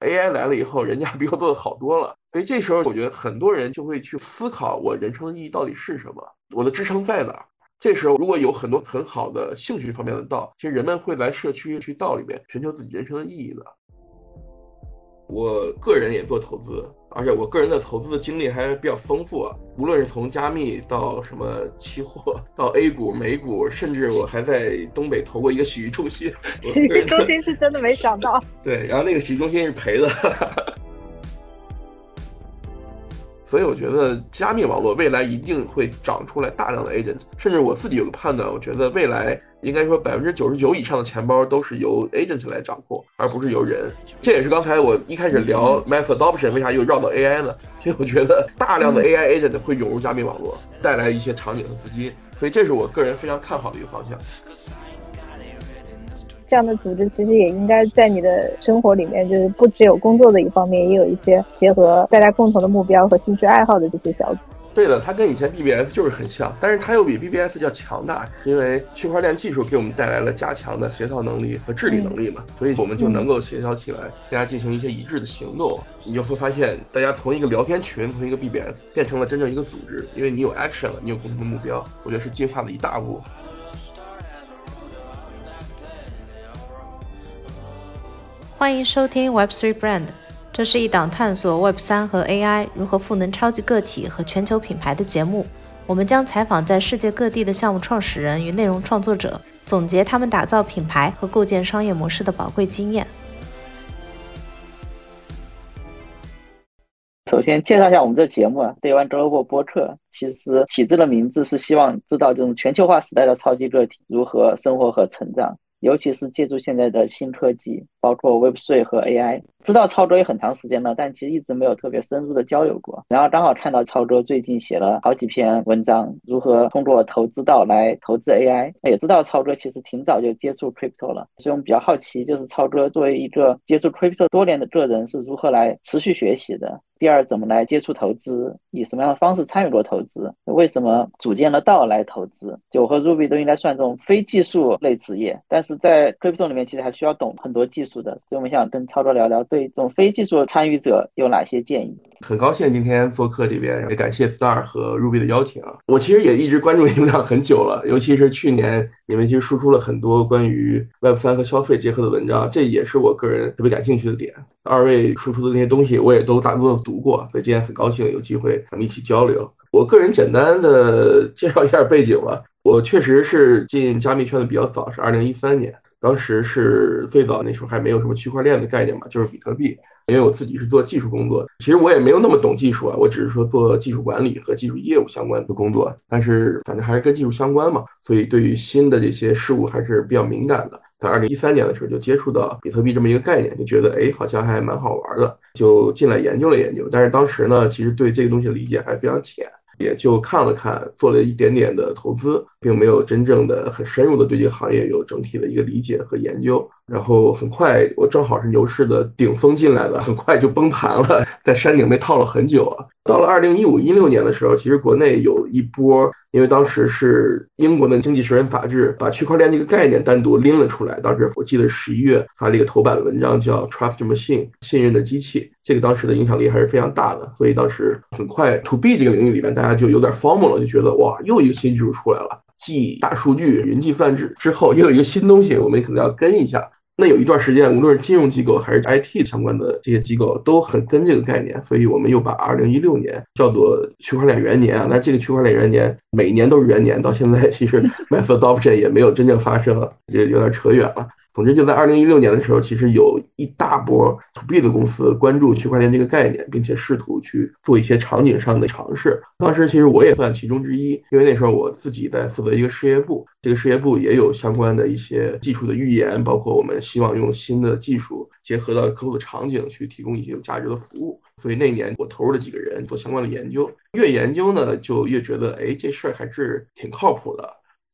AI 来了以后，人家比我做的好多了。所以这时候，我觉得很多人就会去思考，我人生的意义到底是什么？我的支撑在哪？这时候，如果有很多很好的兴趣方面的道，其实人们会来社区去道里面寻求自己人生的意义的。我个人也做投资，而且我个人的投资的经历还比较丰富啊。无论是从加密到什么期货，到 A 股、美股，甚至我还在东北投过一个洗浴中心。洗浴中心是真的没想到。对，然后那个洗浴中心是赔的。所以我觉得加密网络未来一定会长出来大量的 agent，甚至我自己有个判断，我觉得未来应该说百分之九十九以上的钱包都是由 agent 来掌控，而不是由人。这也是刚才我一开始聊 mass adoption 为啥又绕到 AI 呢？因为我觉得大量的 AI agent 会涌入加密网络，带来一些场景和资金，所以这是我个人非常看好的一个方向。这样的组织其实也应该在你的生活里面，就是不只有工作的一方面，也有一些结合大家共同的目标和兴趣爱好的这些小组。对的，它跟以前 BBS 就是很像，但是它又比 BBS 要强大，是因为区块链技术给我们带来了加强的协调能力和治理能力嘛，所以我们就能够协调起来，大家进行一些一致的行动。你就会发现，大家从一个聊天群，从一个 BBS 变成了真正一个组织，因为你有 action 了，你有共同的目标，我觉得是进化的一大步。欢迎收听 Web3 Brand，这是一档探索 Web3 和 AI 如何赋能超级个体和全球品牌的节目。我们将采访在世界各地的项目创始人与内容创作者，总结他们打造品牌和构建商业模式的宝贵经验。首先介绍一下我们这节目啊，Day One Global 播客，其实起这个名字是希望知道这种全球化时代的超级个体如何生活和成长。尤其是借助现在的新科技，包括 Web3 和 AI，知道超哥也很长时间了，但其实一直没有特别深入的交流过。然后刚好看到超哥最近写了好几篇文章，如何通过投资道来投资 AI。也知道超哥其实挺早就接触 Crypto 了，所以我们比较好奇，就是超哥作为一个接触 Crypto 多年的个人，是如何来持续学习的？第二，怎么来接触投资？以什么样的方式参与过投资？为什么组建了道来投资？就我和 Ruby 都应该算这种非技术类职业，但是在 Crypto 里面其实还需要懂很多技术的，所以我们想跟超哥聊聊，对这种非技术参与者有哪些建议？很高兴今天做客这边，也感谢 Star 和 Ruby 的邀请啊！我其实也一直关注你们俩很久了，尤其是去年你们其实输出了很多关于 Web 三和消费结合的文章，这也是我个人特别感兴趣的点。二位输出的那些东西，我也都大多的读过，所以今天很高兴有机会咱们一起交流。我个人简单的 介绍一下背景吧，我确实是进加密圈的比较早，是二零一三年。当时是最早那时候还没有什么区块链的概念嘛，就是比特币。因为我自己是做技术工作的，其实我也没有那么懂技术啊，我只是说做技术管理和技术业务相关的工作。但是反正还是跟技术相关嘛，所以对于新的这些事物还是比较敏感的。在二零一三年的时候就接触到比特币这么一个概念，就觉得哎，好像还蛮好玩的，就进来研究了研究。但是当时呢，其实对这个东西的理解还非常浅。也就看了看，做了一点点的投资，并没有真正的很深入的对这个行业有整体的一个理解和研究。然后很快，我正好是牛市的顶峰进来的，很快就崩盘了，在山顶被套了很久啊。到了二零一五一六年的时候，其实国内有一波，因为当时是英国的《经济学人》杂志把区块链这个概念单独拎了出来。当时我记得十一月发了一个头版文章，叫 “Trust Machine”，信任的机器。这个当时的影响力还是非常大的，所以当时很快，To B 这个领域里面，大家就有点 formal 了，就觉得哇，又一个新技术出来了，继大数据、云计算之之后，又有一个新东西，我们可能要跟一下。那有一段时间，无论是金融机构还是 IT 相关的这些机构，都很跟这个概念，所以我们又把二零一六年叫做区块链元年啊。那这个区块链元年每年都是元年，到现在其实 mass adoption 也没有真正发生，也有点扯远了。总之，就在二零一六年的时候，其实有一大波 to B 的公司关注区块链这个概念，并且试图去做一些场景上的尝试。当时其实我也算其中之一，因为那时候我自己在负责一个事业部，这个事业部也有相关的一些技术的预言，包括我们希望用新的技术结合到客户的场景去提供一些有价值的服务。所以那年我投入了几个人做相关的研究，越研究呢，就越觉得，哎，这事儿还是挺靠谱的。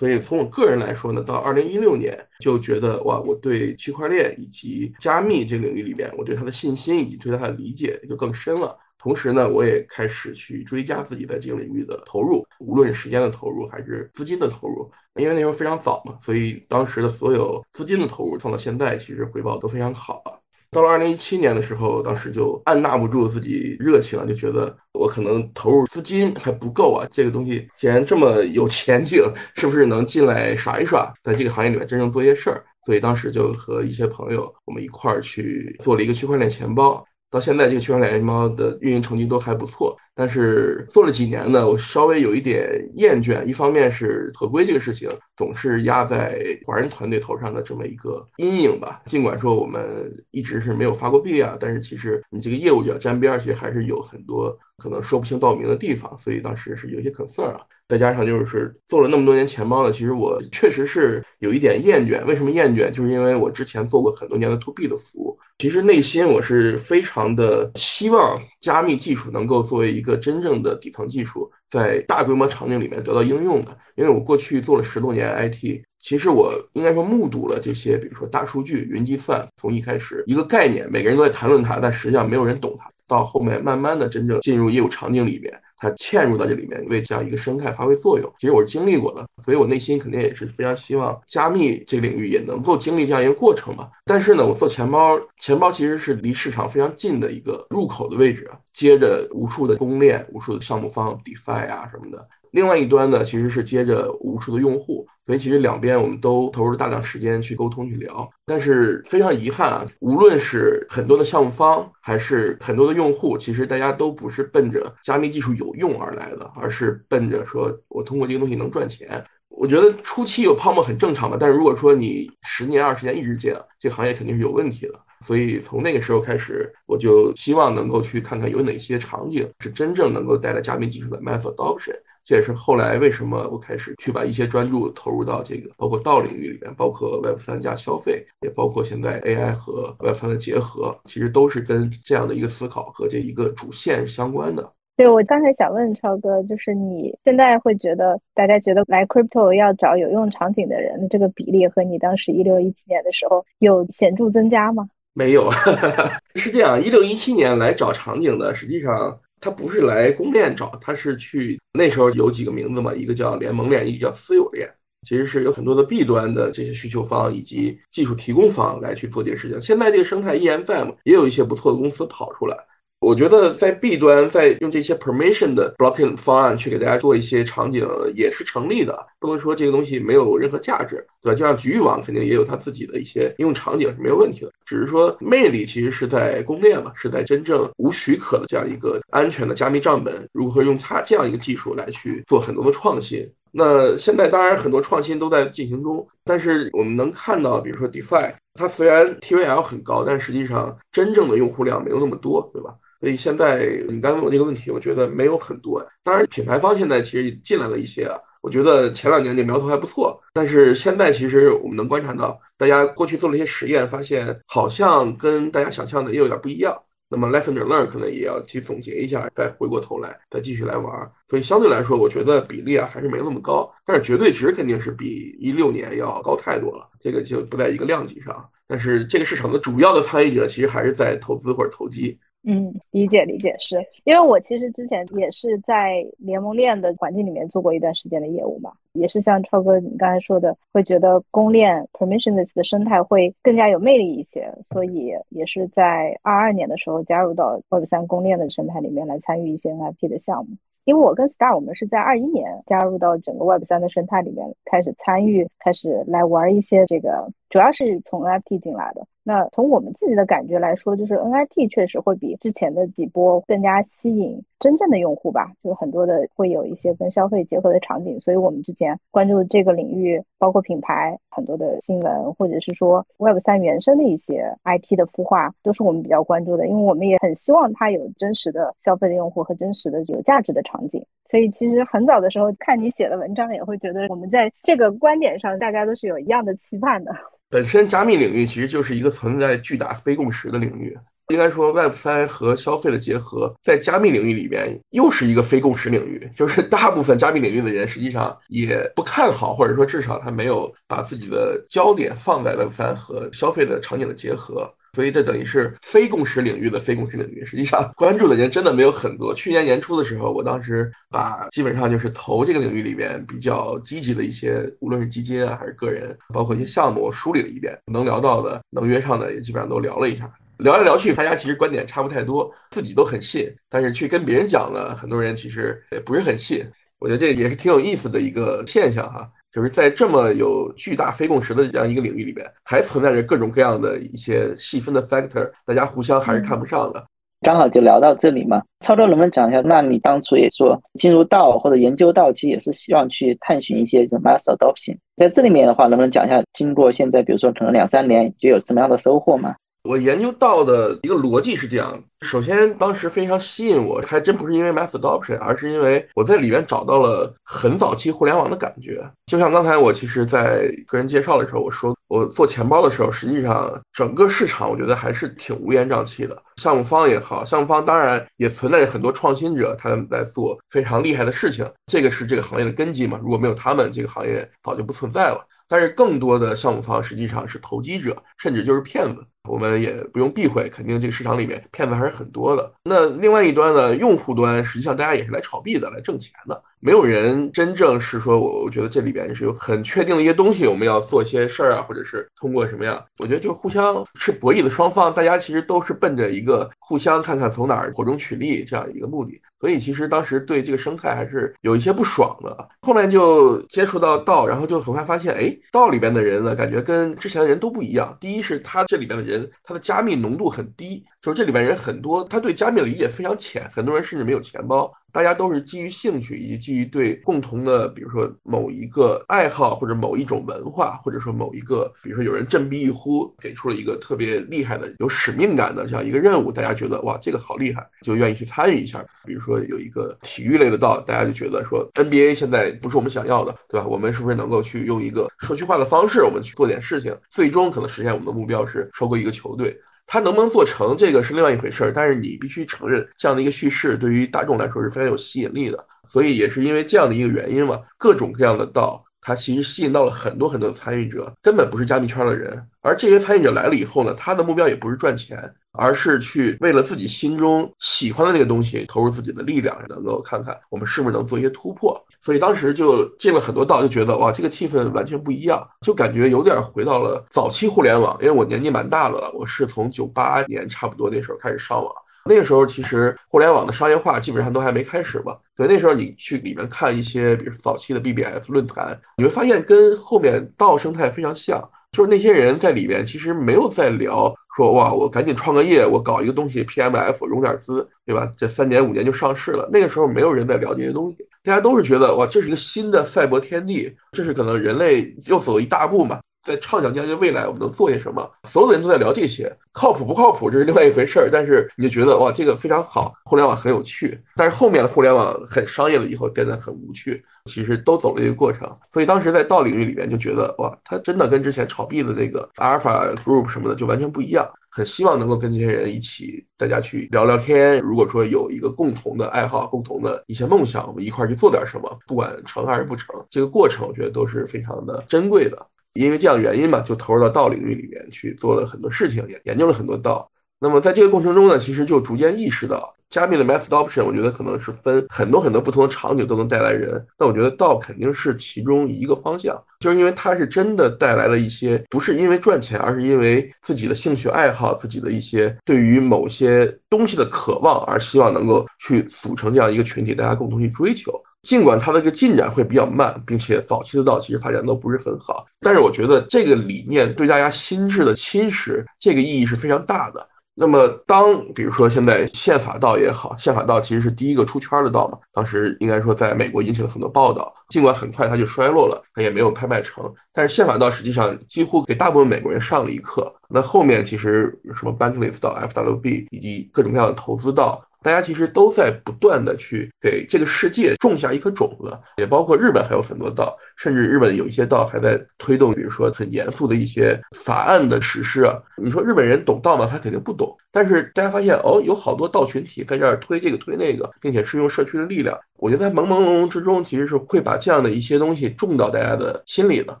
所以从我个人来说呢，到二零一六年就觉得哇，我对区块链以及加密这个领域里面，我对它的信心以及对它的理解就更深了。同时呢，我也开始去追加自己在这个领域的投入，无论时间的投入还是资金的投入。因为那时候非常早嘛，所以当时的所有资金的投入放到现在，其实回报都非常好。到了二零一七年的时候，当时就按捺不住自己热情了，就觉得我可能投入资金还不够啊。这个东西既然这么有前景，是不是能进来耍一耍，在这个行业里面真正做些事儿？所以当时就和一些朋友，我们一块儿去做了一个区块链钱包。到现在，这个区块链钱包的运营成绩都还不错。但是做了几年呢，我稍微有一点厌倦。一方面是合规这个事情总是压在华人团队头上的这么一个阴影吧。尽管说我们一直是没有发过币啊，但是其实你这个业务就要沾边，其实还是有很多可能说不清道明的地方。所以当时是有一些 concern 啊。再加上就是做了那么多年钱包呢，其实我确实是有一点厌倦。为什么厌倦？就是因为我之前做过很多年的 to B 的服务，其实内心我是非常的希望加密技术能够作为一一个真正的底层技术，在大规模场景里面得到应用的。因为我过去做了十多年 IT，其实我应该说目睹了这些，比如说大数据、云计算，从一开始一个概念，每个人都在谈论它，但实际上没有人懂它，到后面慢慢的真正进入业务场景里面。它嵌入到这里面，为这样一个生态发挥作用。其实我是经历过的，所以我内心肯定也是非常希望加密这个领域也能够经历这样一个过程吧。但是呢，我做钱包，钱包其实是离市场非常近的一个入口的位置啊，接着无数的公链、无数的项目方、DeFi 啊什么的。另外一端呢，其实是接着无数的用户，所以其实两边我们都投入了大量时间去沟通去聊。但是非常遗憾啊，无论是很多的项目方，还是很多的用户，其实大家都不是奔着加密技术有用而来的，而是奔着说我通过这个东西能赚钱。我觉得初期有泡沫很正常嘛，但是如果说你十年二十年一直这样，这个行业肯定是有问题的。所以从那个时候开始，我就希望能够去看看有哪些场景是真正能够带来加密技术的 mass adoption。这也是后来为什么我开始去把一些专注投入到这个，包括道领域里面，包括 Web 三加消费，也包括现在 AI 和 Web 三的结合，其实都是跟这样的一个思考和这一个主线相关的。对我刚才想问超哥，就是你现在会觉得大家觉得来 Crypto 要找有用场景的人，这个比例和你当时一六一七年的时候有显著增加吗？没有，是这样，一六一七年来找场景的，实际上。他不是来公链找，他是去那时候有几个名字嘛，一个叫联盟链，一个叫私有链，其实是有很多的弊端的这些需求方以及技术提供方来去做这个事情。现在这个生态依然在嘛，也有一些不错的公司跑出来。我觉得在 B 端，在用这些 permission 的 blocking 方案去给大家做一些场景也是成立的，不能说这个东西没有任何价值，对吧？就像局域网肯定也有它自己的一些应用场景是没有问题的，只是说魅力其实是在公链嘛，是在真正无许可的这样一个安全的加密账本，如何用它这样一个技术来去做很多的创新。那现在当然很多创新都在进行中，但是我们能看到，比如说 DeFi，它虽然 TVL 很高，但实际上真正的用户量没有那么多，对吧？所以现在你刚问我这个问题，我觉得没有很多。当然，品牌方现在其实进来了一些啊。我觉得前两年这苗头还不错，但是现在其实我们能观察到，大家过去做了一些实验，发现好像跟大家想象的也有点不一样。那么 lesson learn 可能也要去总结一下，再回过头来再继续来玩。所以相对来说，我觉得比例啊还是没那么高，但是绝对值肯定是比一六年要高太多了。这个就不在一个量级上。但是这个市场的主要的参与者其实还是在投资或者投机。嗯，理解理解，是因为我其实之前也是在联盟链的环境里面做过一段时间的业务嘛，也是像超哥你刚才说的，会觉得公链 permissionless 的生态会更加有魅力一些，所以也是在二二年的时候加入到 Web 三公链的生态里面来参与一些 NFT 的项目。因为我跟 Star 我们是在二一年加入到整个 Web 三的生态里面开始参与，开始来玩一些这个，主要是从 NFT 进来的。那从我们自己的感觉来说，就是 NFT 确实会比之前的几波更加吸引真正的用户吧，就很多的会有一些跟消费结合的场景。所以我们之前关注这个领域，包括品牌很多的新闻，或者是说 Web 三原生的一些 IP 的孵化，都是我们比较关注的。因为我们也很希望它有真实的消费的用户和真实的有价值的场景。所以其实很早的时候看你写的文章，也会觉得我们在这个观点上，大家都是有一样的期盼的。本身加密领域其实就是一个存在巨大非共识的领域，应该说 Web 三和消费的结合，在加密领域里边又是一个非共识领域，就是大部分加密领域的人实际上也不看好，或者说至少他没有把自己的焦点放在 Web 三和消费的场景的结合。所以这等于是非共识领域的非共识领域，实际上关注的人真的没有很多。去年年初的时候，我当时把基本上就是投这个领域里边比较积极的一些，无论是基金啊还是个人，包括一些项目，我梳理了一遍，能聊到的、能约上的也基本上都聊了一下。聊来聊去，大家其实观点差不太多，自己都很信，但是去跟别人讲呢，很多人其实也不是很信。我觉得这也是挺有意思的一个现象哈，就是在这么有巨大非共识的这样一个领域里边，还存在着各种各样的一些细分的 factor，大家互相还是看不上的。刚好就聊到这里嘛，超超能不能讲一下？那你当初也说进入道或者研究道，其实也是希望去探寻一些这 mass adoption。在这里面的话，能不能讲一下，经过现在比如说可能两三年，就有什么样的收获吗？我研究到的一个逻辑是这样：首先，当时非常吸引我，还真不是因为 mass adoption，而是因为我在里面找到了很早期互联网的感觉。就像刚才我其实，在个人介绍的时候我说，我做钱包的时候，实际上整个市场我觉得还是挺乌烟瘴气的。项目方也好，项目方当然也存在着很多创新者，他们在做非常厉害的事情，这个是这个行业的根基嘛。如果没有他们，这个行业早就不存在了。但是更多的项目方实际上是投机者，甚至就是骗子。我们也不用避讳，肯定这个市场里面骗子还是很多的。那另外一端呢，用户端实际上大家也是来炒币的，来挣钱的。没有人真正是说，我我觉得这里边是有很确定的一些东西，我们要做一些事儿啊，或者是通过什么样？我觉得就互相是博弈的双方，大家其实都是奔着一个互相看看从哪儿火中取栗这样一个目的。所以其实当时对这个生态还是有一些不爽的。后面就接触到道，然后就很快发现，哎，道里边的人呢，感觉跟之前的人都不一样。第一是他这里边的人，他的加密浓度很低，就是这里边人很多，他对加密的理解非常浅，很多人甚至没有钱包。大家都是基于兴趣，以及基于对共同的，比如说某一个爱好，或者某一种文化，或者说某一个，比如说有人振臂一呼，给出了一个特别厉害的、有使命感的这样一个任务，大家觉得哇，这个好厉害，就愿意去参与一下。比如说有一个体育类的道，大家就觉得说 NBA 现在不是我们想要的，对吧？我们是不是能够去用一个社区化的方式，我们去做点事情，最终可能实现我们的目标是收购一个球队。它能不能做成，这个是另外一回事儿。但是你必须承认，这样的一个叙事对于大众来说是非常有吸引力的。所以也是因为这样的一个原因嘛，各种各样的道，它其实吸引到了很多很多参与者，根本不是加密圈的人。而这些参与者来了以后呢，他的目标也不是赚钱。而是去为了自己心中喜欢的那个东西投入自己的力量，能够看看我们是不是能做一些突破。所以当时就进了很多道，就觉得哇，这个气氛完全不一样，就感觉有点回到了早期互联网。因为我年纪蛮大的了，我是从九八年差不多那时候开始上网，那个时候其实互联网的商业化基本上都还没开始吧。所以那时候你去里面看一些，比如早期的 BBS 论坛，你会发现跟后面道生态非常像。就是那些人在里面，其实没有在聊说哇，我赶紧创个业，我搞一个东西 PMF 融点资，对吧？这三年五年就上市了。那个时候没有人在聊这些东西，大家都是觉得哇，这是一个新的赛博天地，这是可能人类又走了一大步嘛。在畅想将来未来我们能做些什么？所有的人都在聊这些，靠谱不靠谱这是另外一回事儿。但是你就觉得哇，这个非常好，互联网很有趣。但是后面的互联网很商业了以后变得很无趣，其实都走了一个过程。所以当时在道领域里面就觉得哇，它真的跟之前炒币的那个 Alpha Group 什么的就完全不一样。很希望能够跟这些人一起，大家去聊聊天。如果说有一个共同的爱好、共同的一些梦想，我们一块儿去做点什么，不管成还是不成，这个过程我觉得都是非常的珍贵的。因为这样原因嘛，就投入到道领域里面去做了很多事情，也研究了很多道。那么在这个过程中呢，其实就逐渐意识到，加密的 mass adoption，我觉得可能是分很多很多不同的场景都能带来人。那我觉得道肯定是其中一个方向，就是因为它是真的带来了一些，不是因为赚钱，而是因为自己的兴趣爱好、自己的一些对于某些东西的渴望，而希望能够去组成这样一个群体，大家共同去追求。尽管它的一个进展会比较慢，并且早期的道其实发展都不是很好，但是我觉得这个理念对大家心智的侵蚀，这个意义是非常大的。那么，当比如说现在宪法道也好，宪法道其实是第一个出圈的道嘛，当时应该说在美国引起了很多报道。尽管很快它就衰落了，它也没有拍卖成，但是宪法道实际上几乎给大部分美国人上了一课。那后面其实什么 Bankless 道、FWB 以及各种各样的投资道。大家其实都在不断的去给这个世界种下一颗种子，也包括日本还有很多道，甚至日本有一些道还在推动，比如说很严肃的一些法案的实施啊。你说日本人懂道吗？他肯定不懂。但是大家发现哦，有好多道群体在这儿推这个推那个，并且是用社区的力量。我觉得在朦朦胧胧之中，其实是会把这样的一些东西种到大家的心里了。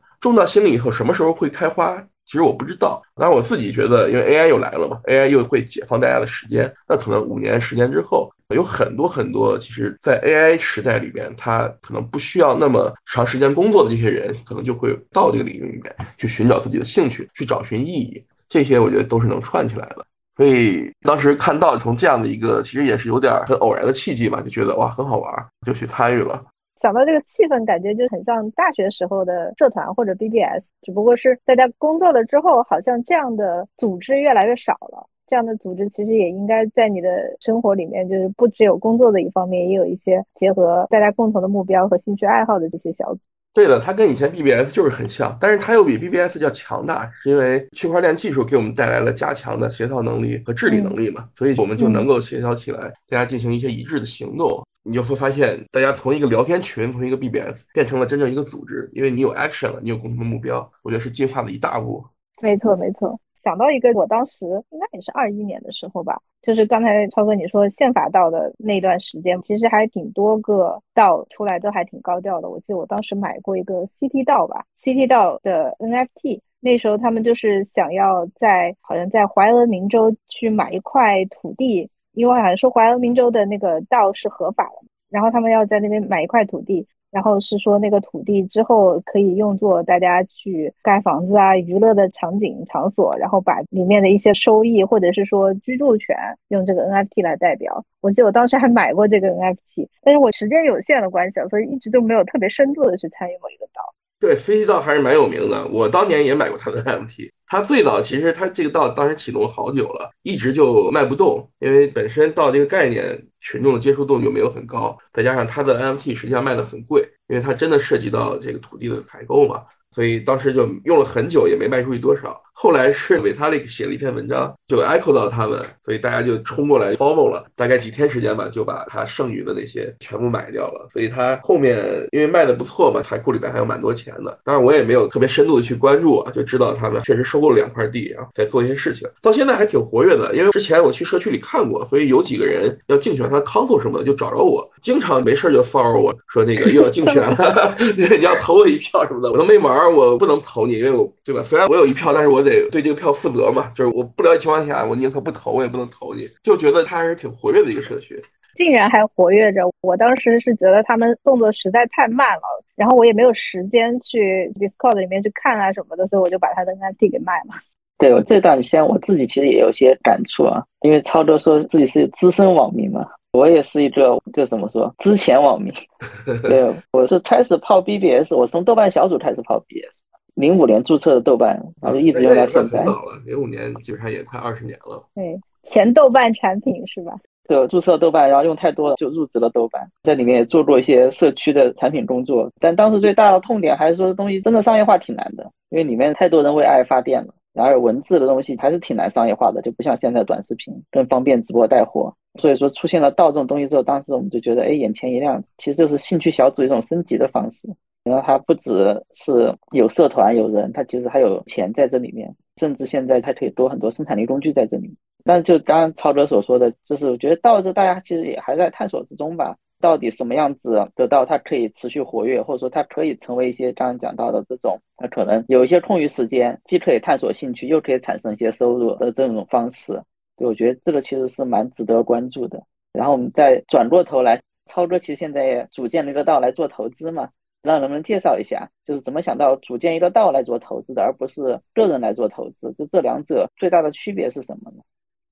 种到心里以后，什么时候会开花？其实我不知道，但是我自己觉得，因为 AI 又来了嘛，AI 又会解放大家的时间，那可能五年、十年之后，有很多很多，其实，在 AI 时代里边，他可能不需要那么长时间工作的这些人，可能就会到这个领域里面去寻找自己的兴趣，去找寻意义，这些我觉得都是能串起来的。所以当时看到从这样的一个，其实也是有点很偶然的契机嘛，就觉得哇很好玩，就去参与了。想到这个气氛，感觉就很像大学时候的社团或者 BBS，只不过是大家工作了之后，好像这样的组织越来越少了。这样的组织其实也应该在你的生活里面，就是不只有工作的一方面，也有一些结合大家共同的目标和兴趣爱好的这些小组。对的，它跟以前 BBS 就是很像，但是它又比 BBS 要强大，是因为区块链技术给我们带来了加强的协调能力和治理能力嘛，所以我们就能够协调起来，大家进行一些一致的行动。你就会发现，大家从一个聊天群，从一个 BBS 变成了真正一个组织，因为你有 action 了，你有共同的目标，我觉得是进化的一大步。没错，没错。想到一个，我当时应该也是二一年的时候吧，就是刚才超哥你说宪法道的那段时间，其实还挺多个道出来，都还挺高调的。我记得我当时买过一个 CT 道吧，CT 道的 NFT，那时候他们就是想要在好像在怀俄明州去买一块土地，因为好像说怀俄明州的那个道是合法的，然后他们要在那边买一块土地。然后是说那个土地之后可以用作大家去盖房子啊、娱乐的场景场所，然后把里面的一些收益或者是说居住权用这个 NFT 来代表。我记得我当时还买过这个 NFT，但是我时间有限的关系，所以一直都没有特别深度的去参与过一个岛。对飞机道还是蛮有名的，我当年也买过它的 M T，。它最早其实它这个道当时启动好久了，一直就卖不动，因为本身道这个概念。群众的接受度就没有很高，再加上它的 M T 实际上卖的很贵，因为它真的涉及到这个土地的采购嘛，所以当时就用了很久，也没卖出去多少。后来是 Vitalik 写了一篇文章，就 echo 到他们，所以大家就冲过来 follow 了。大概几天时间吧，就把他剩余的那些全部买掉了。所以他后面因为卖的不错嘛，财库里边还有蛮多钱的。当然我也没有特别深度的去关注啊，就知道他们确实收购了两块地，然后在做一些事情。到现在还挺活跃的，因为之前我去社区里看过，所以有几个人要竞选他的 council 什么的，就找着我，经常没事就 follow 我说那个又要竞选了 你要投我一票什么的。我都没玩，我不能投你，因为我对吧？虽然我有一票，但是我得对这个票。负责嘛，就是我不了解情况下，我宁可不投，我也不能投你。就觉得他还是挺活跃的一个社区，竟然还活跃着。我当时是觉得他们动作实在太慢了，然后我也没有时间去 Discord 里面去看啊什么的，所以我就把他的 NFT 给卖了。对我这段时间我自己其实也有些感触啊，因为超哥说自己是资深网民嘛，我也是一个就怎么说之前网民。对，我是开始泡 BBS，我从豆瓣小组开始泡 BBS。零五年注册的豆瓣，然后一直用到现在。零五年基本上也快二十年了。对，前豆瓣产品是吧？对，注册豆瓣，然后用太多了，就入职了豆瓣，在里面也做过一些社区的产品工作。但当时最大的痛点还是说东西真的商业化挺难的，因为里面太多人为爱发电了。然而文字的东西还是挺难商业化的，就不像现在短视频更方便直播带货。所以说出现了道这种东西之后，当时我们就觉得，哎，眼前一亮，其实就是兴趣小组一种升级的方式。然后它不只是有社团有人，它其实还有钱在这里面，甚至现在还可以多很多生产力工具在这里。但就刚刚超哥所说的，就是我觉得道这大家其实也还在探索之中吧。到底什么样子得到它可以持续活跃，或者说它可以成为一些刚刚讲到的这种，它可能有一些空余时间，既可以探索兴趣，又可以产生一些收入的这种方式。对，我觉得这个其实是蛮值得关注的。然后我们再转过头来，超哥其实现在也组建了一个道来做投资嘛。那能不能介绍一下，就是怎么想到组建一个道来做投资的，而不是个人来做投资？就这两者最大的区别是什么呢？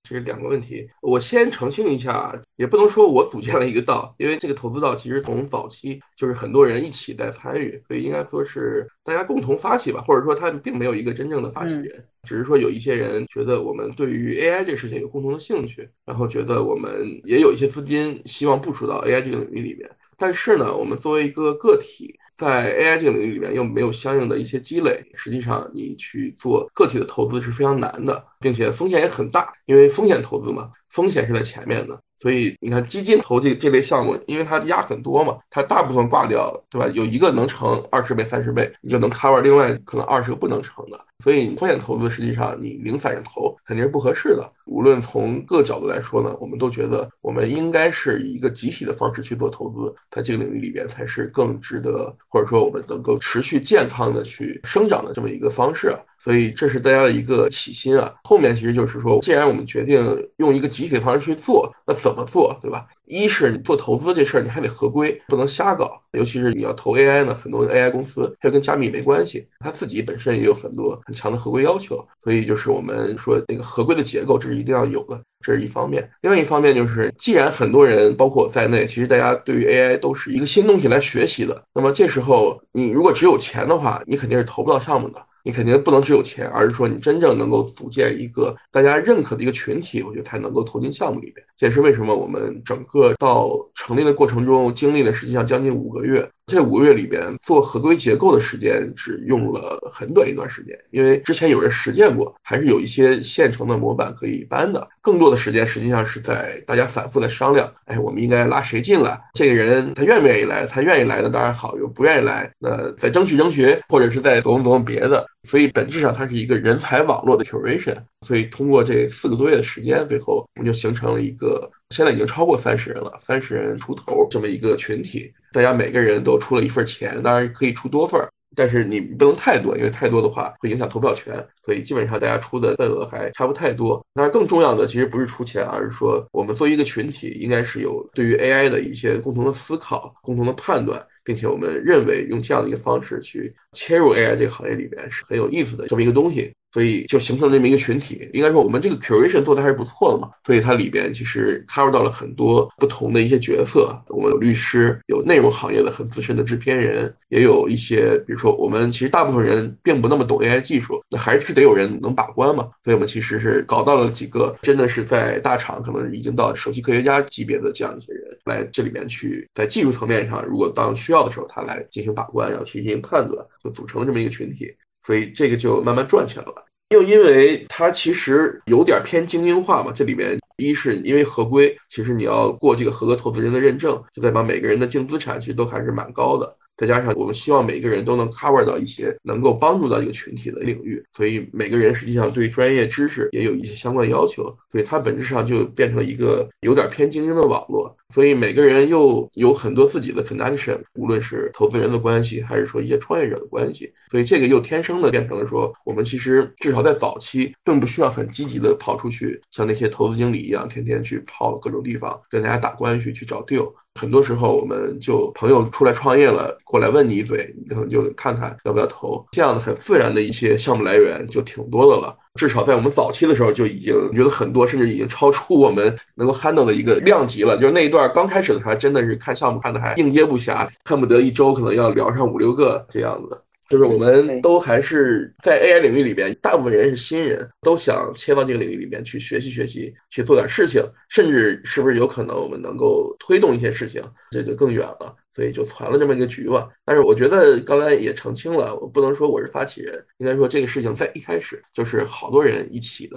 这是两个问题，我先澄清一下，也不能说我组建了一个道，因为这个投资道其实从早期就是很多人一起在参与，所以应该说是大家共同发起吧，或者说他并没有一个真正的发起人，只是说有一些人觉得我们对于 AI 这个事情有共同的兴趣，然后觉得我们也有一些资金希望部署到 AI 这个领域里面。但是呢，我们作为一个个体，在 AI 这个领域里面又没有相应的一些积累，实际上你去做个体的投资是非常难的，并且风险也很大，因为风险投资嘛，风险是在前面的。所以你看，基金投这这类项目，因为它压很多嘛，它大部分挂掉，对吧？有一个能成二十倍、三十倍，你就能 cover 另外可能二十个不能成的。所以风险投资实际上你零散投肯定是不合适的。无论从各角度来说呢，我们都觉得我们应该是以一个集体的方式去做投资，在这个领域里边才是更值得，或者说我们能够持续健康的去生长的这么一个方式。所以这是大家的一个起心啊。后面其实就是说，既然我们决定用一个集体的方式去做，那怎么做，对吧？一是你做投资这事儿，你还得合规，不能瞎搞。尤其是你要投 AI 呢，很多 AI 公司它跟加密没关系，它自己本身也有很多很强的合规要求。所以就是我们说那个合规的结构，这是一定要有的，这是一方面。另外一方面就是，既然很多人包括我在内，其实大家对于 AI 都是一个新东西来学习的，那么这时候你如果只有钱的话，你肯定是投不到项目的。你肯定不能只有钱，而是说你真正能够组建一个大家认可的一个群体，我觉得才能够投进项目里面。这也是为什么我们整个到成立的过程中经历了实际上将近五个月。这五个月里边做合规结构的时间只用了很短一段时间，因为之前有人实践过，还是有一些现成的模板可以搬的。更多的时间实际上是在大家反复的商量，哎，我们应该拉谁进来？这个人他愿不愿意来？他愿意来的当然好，有不愿意来，那再争取争取，或者是再琢磨琢磨别的。所以本质上它是一个人才网络的 curation。所以通过这四个多月的时间，最后我们就形成了一个现在已经超过三十人了，三十人出头这么一个群体。大家每个人都出了一份钱，当然可以出多份，但是你不能太多，因为太多的话会影响投票权。所以基本上大家出的份额还差不太多。当然更重要的其实不是出钱，而是说我们作为一个群体，应该是有对于 AI 的一些共同的思考、共同的判断，并且我们认为用这样的一个方式去切入 AI 这个行业里边是很有意思的这么一个东西。所以就形成了这么一个群体，应该说我们这个 curation 做的还是不错的嘛。所以它里边其实 cover 到了很多不同的一些角色，我们有律师，有内容行业的很资深的制片人，也有一些，比如说我们其实大部分人并不那么懂 AI 技术，那还是得有人能把关嘛。所以我们其实是搞到了几个真的是在大厂可能已经到首席科学家级别的这样一些人来这里面去，在技术层面上，如果当需要的时候，他来进行把关，然后去进行判断，就组成了这么一个群体。所以这个就慢慢赚钱了，又因为它其实有点偏精英化嘛，这里面一是因为合规，其实你要过这个合格投资人的认证，就代表每个人的净资产其实都还是蛮高的。再加上我们希望每个人都能 cover 到一些能够帮助到一个群体的领域，所以每个人实际上对专业知识也有一些相关要求，所以它本质上就变成了一个有点偏精英的网络。所以每个人又有很多自己的 connection，无论是投资人的关系，还是说一些创业者的关系，所以这个又天生的变成了说，我们其实至少在早期，并不需要很积极的跑出去，像那些投资经理一样，天天去跑各种地方跟大家打关系去找 deal。很多时候，我们就朋友出来创业了，过来问你一嘴，你可能就看看要不要投，这样的很自然的一些项目来源就挺多的了。至少在我们早期的时候就已经觉得很多，甚至已经超出我们能够 handle 的一个量级了。就是那一段刚开始的时候，真的是看项目看的还应接不暇，恨不得一周可能要聊上五六个这样子。就是我们都还是在 AI 领域里边，大部分人是新人，都想切到这个领域里面去学习学习，去做点事情，甚至是不是有可能我们能够推动一些事情，这就更远了。所以就攒了这么一个局吧。但是我觉得刚才也澄清了，我不能说我是发起人，应该说这个事情在一开始就是好多人一起的。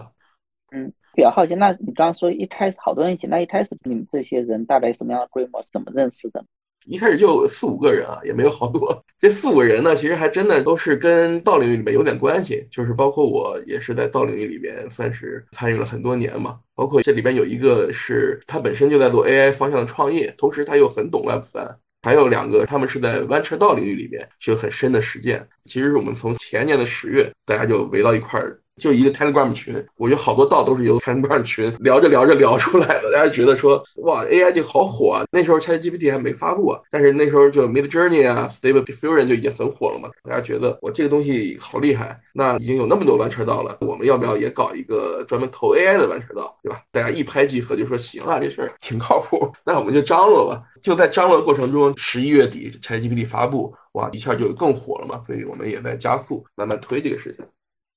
嗯，比较好奇，那你刚刚说一开始好多人一起，那一开始你们这些人大概什么样的规模，是怎么认识的？一开始就四五个人啊，也没有好多。这四五个人呢，其实还真的都是跟道领域里面有点关系，就是包括我也是在道领域里面算是参与了很多年嘛。包括这里边有一个是他本身就在做 AI 方向的创业，同时他又很懂 Web 三。还有两个他们是在弯车道领域里面是有很深的实践。其实我们从前年的十月，大家就围到一块儿。就一个 Telegram 群，我觉得好多道都是由 Telegram 群聊着聊着聊出来的。大家觉得说，哇，AI 这好火啊！那时候 ChatGPT 还没发布啊，但是那时候就 Mid Journey 啊，Stable Diffusion 就已经很火了嘛。大家觉得我这个东西好厉害，那已经有那么多弯车道了，我们要不要也搞一个专门投 AI 的弯车道，对吧？大家一拍即合，就说行啊，这事儿挺靠谱，那我们就张罗吧。就在张罗的过程中，十一月底 ChatGPT 发布，哇，一下就更火了嘛。所以我们也在加速慢慢推这个事情。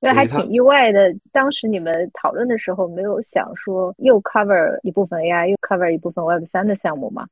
这还挺意外的。当时你们讨论的时候，没有想说又 cover 一部分 AI，又 cover 一部分 Web 三的项目吗？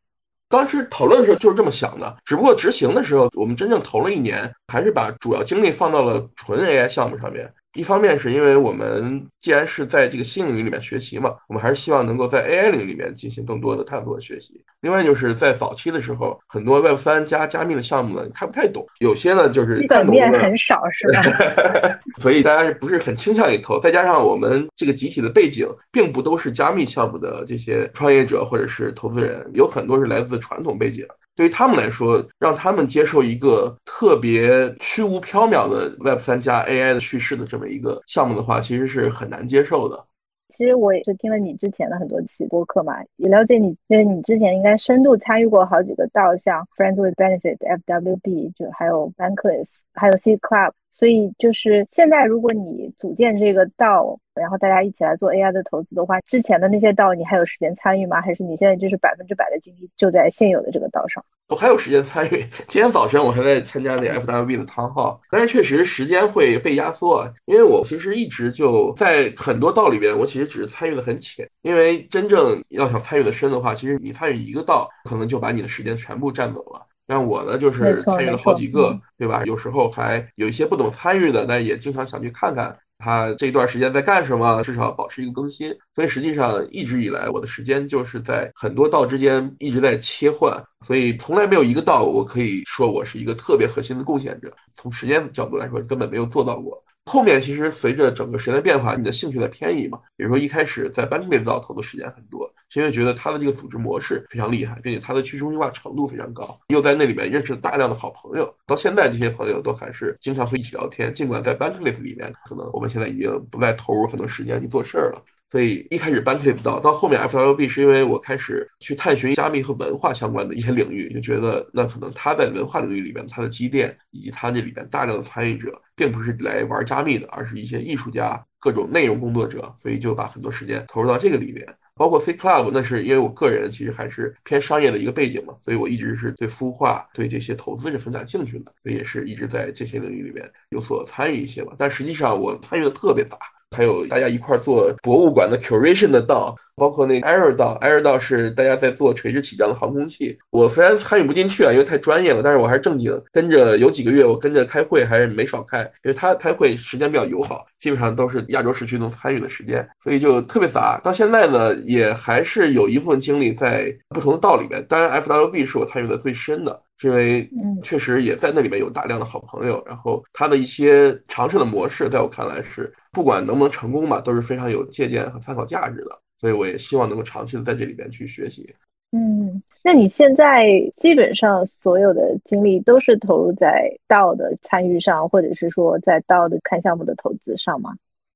当时讨论的时候就是这么想的，只不过执行的时候，我们真正投了一年，还是把主要精力放到了纯 AI 项目上面。一方面是因为我们既然是在这个新领域里面学习嘛，我们还是希望能够在 AI 领域里面进行更多的探索和学习。另外就是在早期的时候，很多 Web 三加加密的项目呢，看不太懂，有些呢就是基本面很少，是吧？所以大家不是很倾向于投。再加上我们这个集体的背景，并不都是加密项目的这些创业者或者是投资人，有很多是来自传统背景。对于他们来说，让他们接受一个特别虚无缥缈的 Web 三加 AI 的叙事的这么一个项目的话，其实是很难接受的。其实我也是听了你之前的很多期播客嘛，也了解你，因为你之前应该深度参与过好几个道，像 Friends with Benefit、FWB，就还有 Bankless，还有 C Club。所以就是现在，如果你组建这个道，然后大家一起来做 AI 的投资的话，之前的那些道你还有时间参与吗？还是你现在就是百分之百的精力就在现有的这个道上？我还有时间参与。今天早晨我还在参加那 FWB 的汤号，但是确实时间会被压缩，因为我其实一直就在很多道里边，我其实只是参与的很浅。因为真正要想参与的深的话，其实你参与一个道，可能就把你的时间全部占走了。像我呢，就是参与了好几个，对吧？有时候还有一些不怎么参与的，但也经常想去看看他这段时间在干什么，至少保持一个更新。所以实际上一直以来，我的时间就是在很多道之间一直在切换，所以从来没有一个道我可以说我是一个特别核心的贡献者。从时间角度来说，根本没有做到过。后面其实随着整个时代变化，你的兴趣在偏移嘛。比如说一开始在 a n k 造投的时间很多。因为觉得他的这个组织模式非常厉害，并且他的去中心化程度非常高，又在那里面认识了大量的好朋友，到现在这些朋友都还是经常会一起聊天。尽管在 Bankless 里面，可能我们现在已经不再投入很多时间去做事儿了。所以一开始 Bankless 到到后面 FLB，是因为我开始去探寻加密和文化相关的一些领域，就觉得那可能他在文化领域里面他的积淀以及他那里边大量的参与者，并不是来玩加密的，而是一些艺术家、各种内容工作者，所以就把很多时间投入到这个里面。包括 C Club，那是因为我个人其实还是偏商业的一个背景嘛，所以我一直是对孵化、对这些投资是很感兴趣的，所以也是一直在这些领域里面有所参与一些吧。但实际上我参与的特别杂，还有大家一块做博物馆的 curation 的道。包括那 Air 道，Air 道是大家在做垂直起降的航空器。我虽然参与不进去啊，因为太专业了，但是我还是正经跟着。有几个月我跟着开会，还是没少开，因为他开会时间比较友好，基本上都是亚洲时区能参与的时间，所以就特别杂。到现在呢，也还是有一部分精力在不同的道里面。当然，FWB 是我参与的最深的，是因为确实也在那里面有大量的好朋友。然后他的一些尝试的模式，在我看来是不管能不能成功吧，都是非常有借鉴和参考价值的。所以我也希望能够长期的在这里边去学习。嗯，那你现在基本上所有的精力都是投入在道的参与上，或者是说在道的看项目的投资上吗？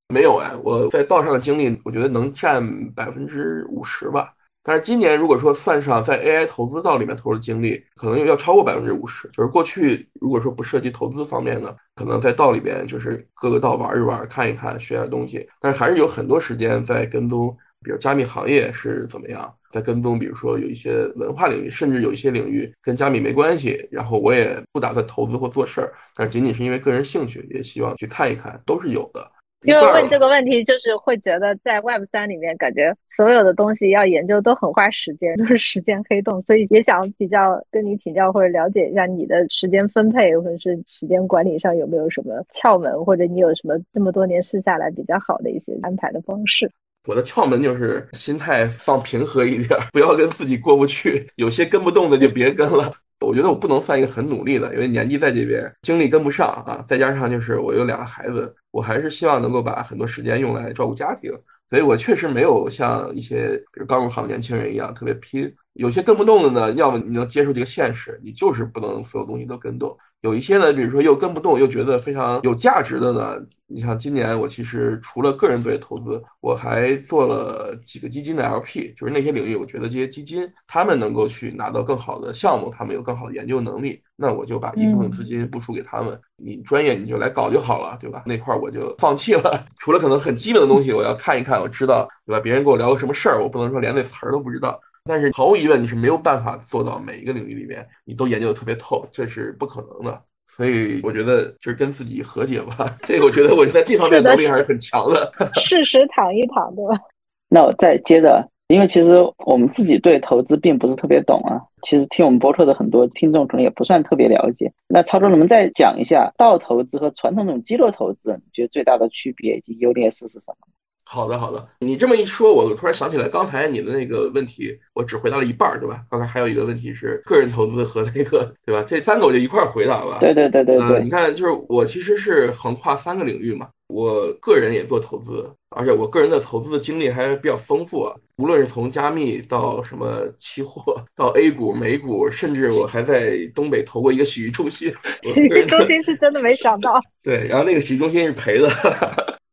没有哎，我在道上的精力，我觉得能占百分之五十吧。但是今年如果说算上在 AI 投资道里面投入精力，可能要超过百分之五十。就是过去如果说不涉及投资方面的，可能在道里边就是各个道玩一玩，看一看，学点东西。但是还是有很多时间在跟踪。比如加密行业是怎么样在跟踪？比如说有一些文化领域，甚至有一些领域跟加密没关系，然后我也不打算投资或做事儿，但是仅仅是因为个人兴趣，也希望去看一看，都是有的。因为问这个问题，就是会觉得在 Web 三里面，感觉所有的东西要研究都很花时间，都是时间黑洞，所以也想比较跟你请教或者了解一下你的时间分配或者是时间管理上有没有什么窍门，或者你有什么这么多年试下来比较好的一些安排的方式。我的窍门就是心态放平和一点，不要跟自己过不去。有些跟不动的就别跟了。我觉得我不能算一个很努力的，因为年纪在这边，精力跟不上啊。再加上就是我有两个孩子，我还是希望能够把很多时间用来照顾家庭。所以我确实没有像一些刚入行的年轻人一样特别拼。有些跟不动的呢，要么你能接受这个现实，你就是不能所有东西都跟动。有一些呢，比如说又跟不动又觉得非常有价值的呢，你像今年我其实除了个人作为投资，我还做了几个基金的 LP，就是那些领域，我觉得这些基金他们能够去拿到更好的项目，他们有更好的研究能力，那我就把一部分资金部署给他们，你专业你就来搞就好了，对吧？那块我就放弃了。除了可能很基本的东西，我要看一看，我知道，对吧？别人跟我聊个什么事儿，我不能说连那词儿都不知道。但是毫无疑问，你是没有办法做到每一个领域里面你都研究的特别透，这是不可能的。所以我觉得就是跟自己和解吧。这个我觉得我在这方面能力还是很强的。事实躺一躺，对吧？那我再接着，因为其实我们自己对投资并不是特别懂啊。其实听我们播客的很多听众可能也不算特别了解。那曹总，能不能再讲一下道投资和传统这种机构投资，你觉得最大的区别以及优劣势是什么？好的，好的。你这么一说，我突然想起来，刚才你的那个问题，我只回答了一半，对吧？刚才还有一个问题是个人投资和那个，对吧？这三个我就一块回答吧。对对对对对。你看，就是我其实是横跨三个领域嘛，我个人也做投资，而且我个人的投资的经历还比较丰富啊。无论是从加密到什么期货，到 A 股、美股，甚至我还在东北投过一个洗浴中心。洗浴中心是真的没想到。对，然后那个洗浴中心是赔的。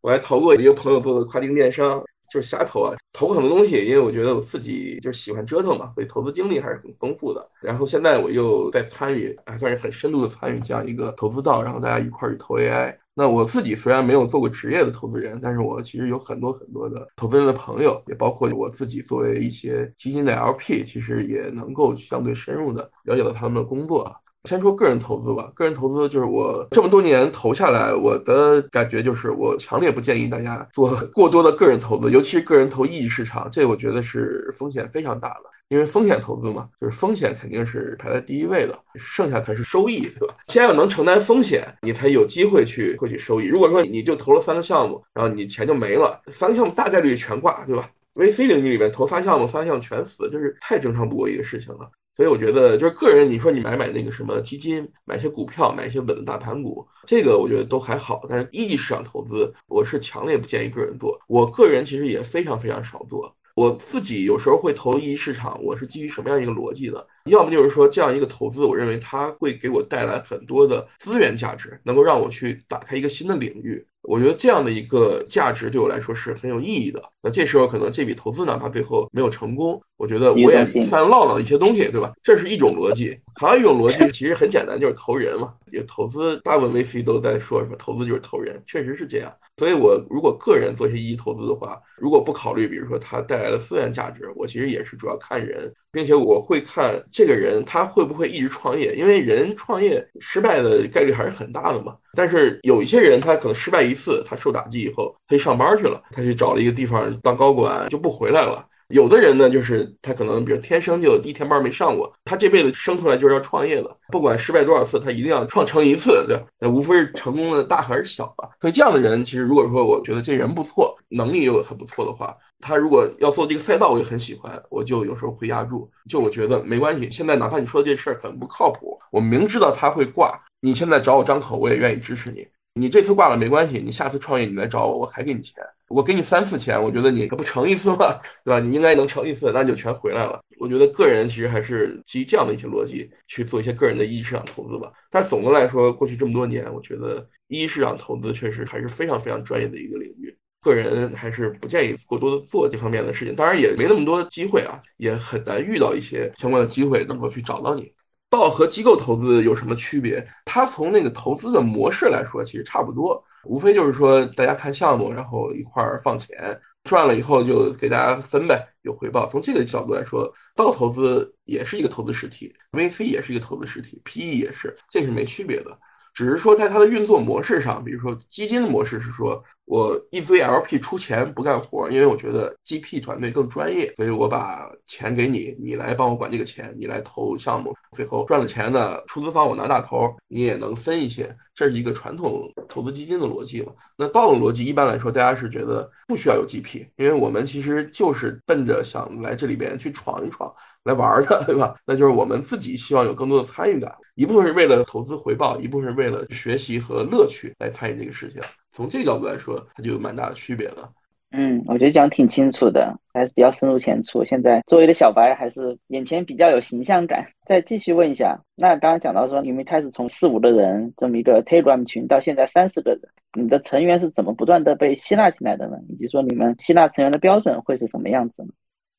我还投过一个朋友做的跨境电商，就是瞎投啊，投过很多东西，因为我觉得我自己就是喜欢折腾嘛，所以投资经历还是很丰富的。然后现在我又在参与，还算是很深度的参与这样一个投资道，然后大家一块儿去投 AI。那我自己虽然没有做过职业的投资人，但是我其实有很多很多的投资人的朋友，也包括我自己作为一些基金的 LP，其实也能够相对深入的了解到他们的工作。先说个人投资吧，个人投资就是我这么多年投下来，我的感觉就是我强烈不建议大家做过多的个人投资，尤其是个人投一级市场，这我觉得是风险非常大的。因为风险投资嘛，就是风险肯定是排在第一位的，剩下才是收益，对吧？先要能承担风险，你才有机会去获取收益。如果说你就投了三个项目，然后你钱就没了，三个项目大概率全挂，对吧？VC 领域里面投仨项目，三项全死，这是太正常不过一个事情了。所以我觉得，就是个人，你说你买买那个什么基金，买些股票，买一些稳的大盘股，这个我觉得都还好。但是一级市场投资，我是强烈不建议个人做。我个人其实也非常非常少做。我自己有时候会投一级市场，我是基于什么样一个逻辑的？要么就是说这样一个投资，我认为它会给我带来很多的资源价值，能够让我去打开一个新的领域。我觉得这样的一个价值对我来说是很有意义的。那这时候可能这笔投资哪怕最后没有成功，我觉得我也算落了一些东西，对吧？这是一种逻辑。还有一种逻辑 其实很简单，就是投人嘛。也投资大部分 VC 都在说什么，投资就是投人，确实是这样。所以我如果个人做一些一级投资的话，如果不考虑比如说它带来的资源价值，我其实也是主要看人，并且我会看这个人他会不会一直创业，因为人创业失败的概率还是很大的嘛。但是有一些人他可能失败一次，他受打击以后，他去上班去了，他去找了一个地方当高管就不回来了。有的人呢，就是他可能比如天生就一天班没上过，他这辈子生出来就是要创业的，不管失败多少次，他一定要创成一次，对那无非是成功的大还是小吧。所以这样的人，其实如果说我觉得这人不错，能力又很不错的话，他如果要做这个赛道，我也很喜欢，我就有时候会压住。就我觉得没关系，现在哪怕你说这事儿很不靠谱，我明知道他会挂，你现在找我张口，我也愿意支持你。你这次挂了没关系，你下次创业你来找我，我还给你钱。我给你三次钱，我觉得你不成一次吗？对吧？你应该能成一次，那就全回来了。我觉得个人其实还是基于这样的一些逻辑去做一些个人的一级市场投资吧。但总的来说，过去这么多年，我觉得一级市场投资确实还是非常非常专业的一个领域。个人还是不建议过多的做这方面的事情。当然也没那么多机会啊，也很难遇到一些相关的机会能够去找到你。道和机构投资有什么区别？它从那个投资的模式来说，其实差不多。无非就是说，大家看项目，然后一块儿放钱，赚了以后就给大家分呗，有回报。从这个角度来说，道投资也是一个投资实体，VC 也是一个投资实体，PE 也是，这是没区别的。只是说，在它的运作模式上，比如说基金的模式是说，我一堆 LP 出钱不干活，因为我觉得 GP 团队更专业，所以我把钱给你，你来帮我管这个钱，你来投项目，最后赚了钱的出资方我拿大头，你也能分一些，这是一个传统投资基金的逻辑嘛。那道的逻辑一般来说，大家是觉得不需要有 GP，因为我们其实就是奔着想来这里边去闯一闯。来玩的，对吧？那就是我们自己希望有更多的参与感，一部分是为了投资回报，一部分是为了学习和乐趣来参与这个事情。从这个角度来说，它就有蛮大的区别的。嗯，我觉得讲挺清楚的，还是比较深入浅出。现在作为的小白，还是眼前比较有形象感。再继续问一下，那刚刚讲到说，你们开始从四五个人这么一个 Telegram 群，到现在三十个人，你的成员是怎么不断的被吸纳进来的呢？以及说你们吸纳成员的标准会是什么样子呢？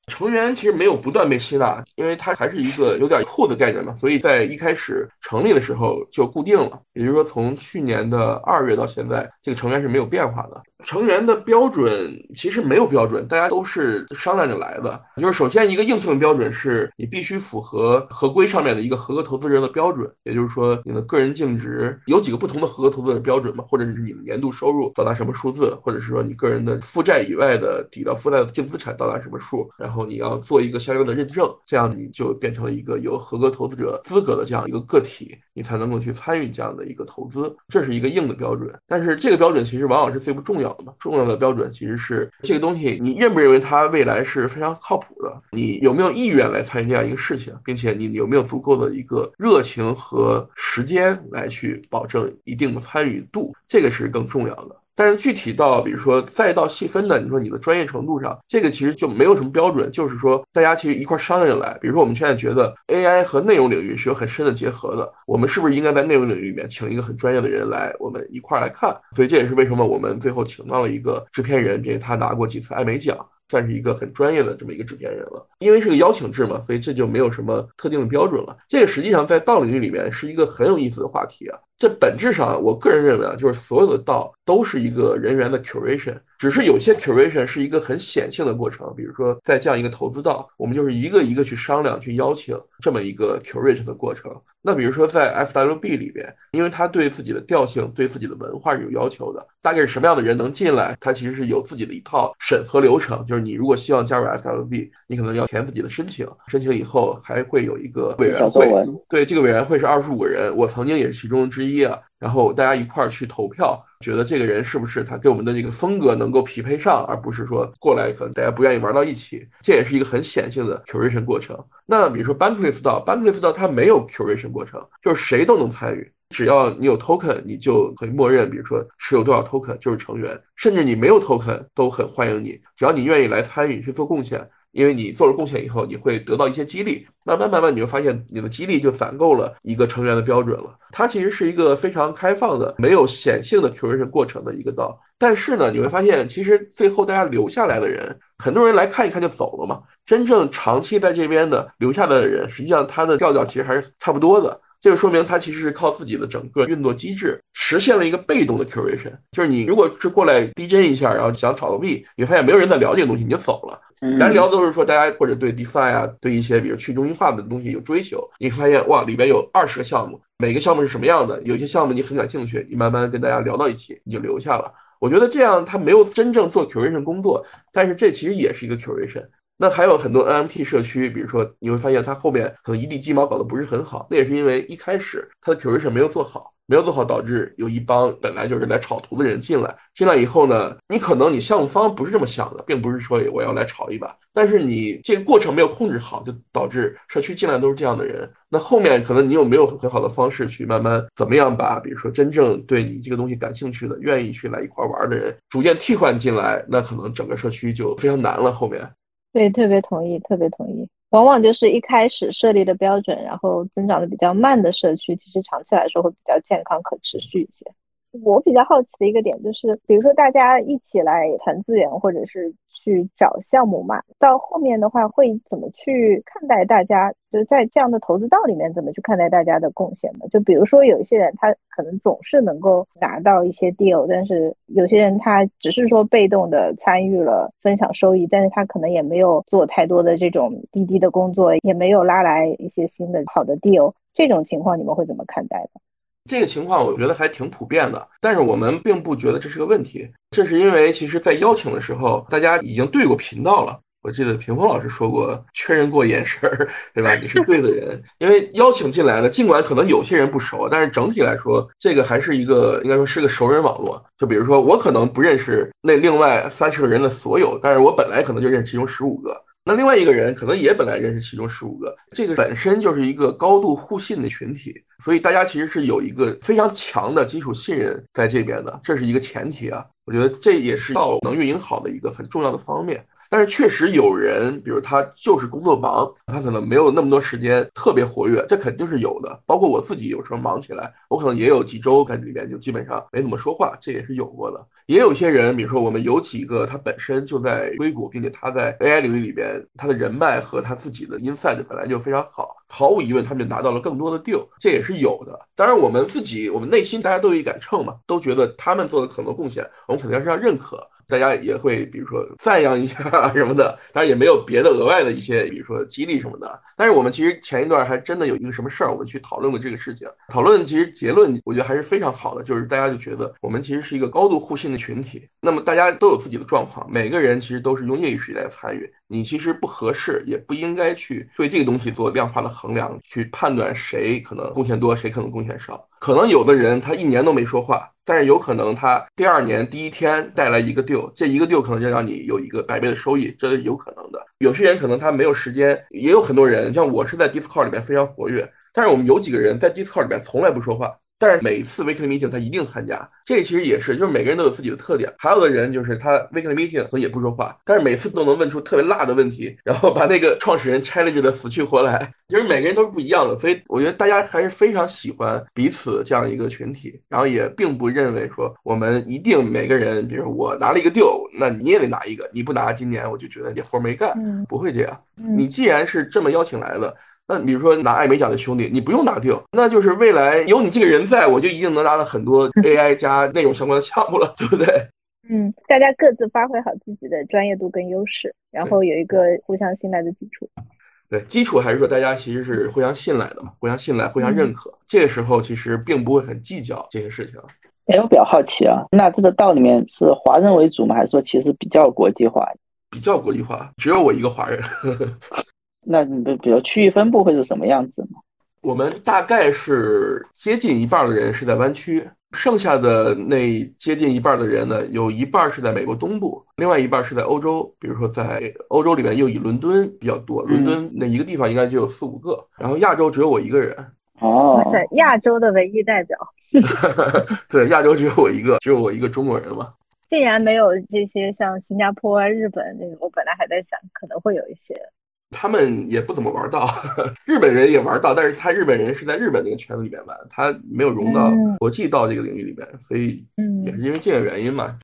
成员其实没有不断被吸纳，因为它还是一个有点酷的概念嘛，所以在一开始成立的时候就固定了。也就是说，从去年的二月到现在，这个成员是没有变化的。成员的标准其实没有标准，大家都是商量着来的。就是首先一个硬性的标准是你必须符合合规上面的一个合格投资人的标准，也就是说你的个人净值有几个不同的合格投资人标准嘛，或者是你的年度收入到达什么数字，或者是说你个人的负债以外的抵到负债的净资产到达什么数，然后。后你要做一个相应的认证，这样你就变成了一个有合格投资者资格的这样一个个体，你才能够去参与这样的一个投资，这是一个硬的标准。但是这个标准其实往往是最不重要的嘛，重要的标准其实是这个东西，你认不认为它未来是非常靠谱的？你有没有意愿来参与这样一个事情，并且你有没有足够的一个热情和时间来去保证一定的参与度，这个是更重要的。但是具体到，比如说再到细分的，你说你的专业程度上，这个其实就没有什么标准，就是说大家其实一块商量着来。比如说我们现在觉得 AI 和内容领域是有很深的结合的，我们是不是应该在内容领域里面请一个很专业的人来，我们一块来看？所以这也是为什么我们最后请到了一个制片人，并且他拿过几次艾美奖。算是一个很专业的这么一个制片人了，因为是个邀请制嘛，所以这就没有什么特定的标准了。这个实际上在道领域里面是一个很有意思的话题啊。这本质上，我个人认为啊，就是所有的道都是一个人员的 curation，只是有些 curation 是一个很显性的过程。比如说在这样一个投资道，我们就是一个一个去商量、去邀请这么一个 curate 的过程。那比如说在 FWB 里边，因为他对自己的调性、对自己的文化是有要求的，大概是什么样的人能进来，他其实是有自己的一套审核流程。就是你如果希望加入 FWB，你可能要填自己的申请，申请以后还会有一个委员会，对这个委员会是二十五个人，我曾经也是其中之一啊。然后大家一块儿去投票，觉得这个人是不是他跟我们的这个风格能够匹配上，而不是说过来可能大家不愿意玩到一起。这也是一个很显性的 curation 过程。那比如说 Bankless 道，Bankless 道它没有 curation 过程，就是谁都能参与，只要你有 token，你就可以默认，比如说持有多少 token 就是成员，甚至你没有 token 都很欢迎你，只要你愿意来参与去做贡献。因为你做了贡献以后，你会得到一些激励，慢慢慢慢，你就发现你的激励就攒够了一个成员的标准了。它其实是一个非常开放的、没有显性的 curation 过程的一个道。但是呢，你会发现，其实最后大家留下来的人，很多人来看一看就走了嘛。真正长期在这边的留下来的人，实际上他的调调其实还是差不多的。这就说明他其实是靠自己的整个运作机制实现了一个被动的 curation，就是你如果是过来 DJ 一下，然后想炒个币，你发现没有人在聊这个东西，你就走了。咱聊的都是说大家或者对 DeFi 啊，对一些比如去中心化的东西有追求。你发现哇，里边有二十个项目，每个项目是什么样的？有些项目你很感兴趣，你慢慢跟大家聊到一起，你就留下了。我觉得这样他没有真正做 curation 工作，但是这其实也是一个 curation。那还有很多 NFT 社区，比如说你会发现它后面可能一地鸡毛搞得不是很好，那也是因为一开始它的 curation 没有做好。没有做好，导致有一帮本来就是来炒图的人进来。进来以后呢，你可能你项目方不是这么想的，并不是说我要来炒一把，但是你这个过程没有控制好，就导致社区进来都是这样的人。那后面可能你有没有很好的方式去慢慢怎么样把，比如说真正对你这个东西感兴趣的、愿意去来一块玩的人逐渐替换进来，那可能整个社区就非常难了。后面，对，特别同意，特别同意。往往就是一开始设立的标准，然后增长的比较慢的社区，其实长期来说会比较健康、可持续一些。我比较好奇的一个点就是，比如说大家一起来谈资源，或者是去找项目嘛，到后面的话会怎么去看待大家？就是在这样的投资道里面，怎么去看待大家的贡献呢？就比如说有一些人他可能总是能够拿到一些 deal，但是有些人他只是说被动的参与了分享收益，但是他可能也没有做太多的这种滴滴的工作，也没有拉来一些新的好的 deal。这种情况你们会怎么看待呢？这个情况我觉得还挺普遍的，但是我们并不觉得这是个问题。这是因为其实，在邀请的时候，大家已经对过频道了。我记得屏风老师说过，确认过眼神儿，对吧？你是对的人。因为邀请进来的，尽管可能有些人不熟，但是整体来说，这个还是一个应该说是个熟人网络。就比如说，我可能不认识那另外三十个人的所有，但是我本来可能就认识其中十五个。那另外一个人可能也本来认识其中十五个，这个本身就是一个高度互信的群体，所以大家其实是有一个非常强的基础信任在这边的，这是一个前提啊。我觉得这也是到能运营好的一个很重要的方面。但是确实有人，比如他就是工作忙，他可能没有那么多时间特别活跃，这肯定是有的。包括我自己有时候忙起来，我可能也有几周在里面就基本上没怎么说话，这也是有过的。也有些人，比如说我们有几个他本身就在硅谷，并且他在 AI 领域里边，他的人脉和他自己的 inside 本来就非常好，毫无疑问他们就拿到了更多的 deal，这也是有的。当然，我们自己我们内心大家都有一杆秤嘛，都觉得他们做的很多贡献，我们肯定是要认可。大家也会比如说赞扬一下什么的，当然也没有别的额外的一些，比如说激励什么的。但是我们其实前一段还真的有一个什么事儿，我们去讨论过这个事情。讨论其实结论我觉得还是非常好的，就是大家就觉得我们其实是一个高度互信的群体。那么大家都有自己的状况，每个人其实都是用业余时间来参与。你其实不合适，也不应该去对这个东西做量化的衡量，去判断谁可能贡献多，谁可能贡献少。可能有的人他一年都没说话，但是有可能他第二年第一天带来一个 deal，这一个 deal 可能就让你有一个百倍的收益，这是有可能的。有些人可能他没有时间，也有很多人，像我是在 Discord 里面非常活跃，但是我们有几个人在 Discord 里面从来不说话。但是每次 weekly meeting 他一定参加，这其实也是，就是每个人都有自己的特点。还有的人就是他 weekly meeting 可能也不说话，但是每次都能问出特别辣的问题，然后把那个创始人 challenge 的死去活来。其实每个人都是不一样的，所以我觉得大家还是非常喜欢彼此这样一个群体，然后也并不认为说我们一定每个人，比如我拿了一个 deal，那你也得拿一个，你不拿今年我就觉得你活没干，不会这样。你既然是这么邀请来的。那比如说拿艾美奖的兄弟，你不用拿掉，那就是未来有你这个人在，我就一定能拿到很多 AI 加内容相关的项目了，对不对？嗯，大家各自发挥好自己的专业度跟优势，然后有一个互相信赖的基础。对，基础还是说大家其实是互相信赖的嘛，互相信赖，互相认可。这个时候其实并不会很计较这些事情。哎，我比较好奇啊，那这个道里面是华人为主吗？还是说其实比较国际化？比较国际化，只有我一个华人。那你的比如区域分布会是什么样子呢？我们大概是接近一半的人是在湾区，剩下的那接近一半的人呢，有一半是在美国东部，另外一半是在欧洲。比如说在欧洲里面又以伦敦比较多，伦敦那一个地方应该就有四五个。然后亚洲只有我一个人。哦，哇塞，亚洲的唯一代表。对，亚洲只有我一个，只有我一个中国人嘛。竟然没有这些像新加坡啊、日本那种，我本来还在想可能会有一些。他们也不怎么玩到，日本人也玩到，但是他日本人是在日本那个圈子里面玩，他没有融到国际到这个领域里面，所以也是因为这个原因嘛。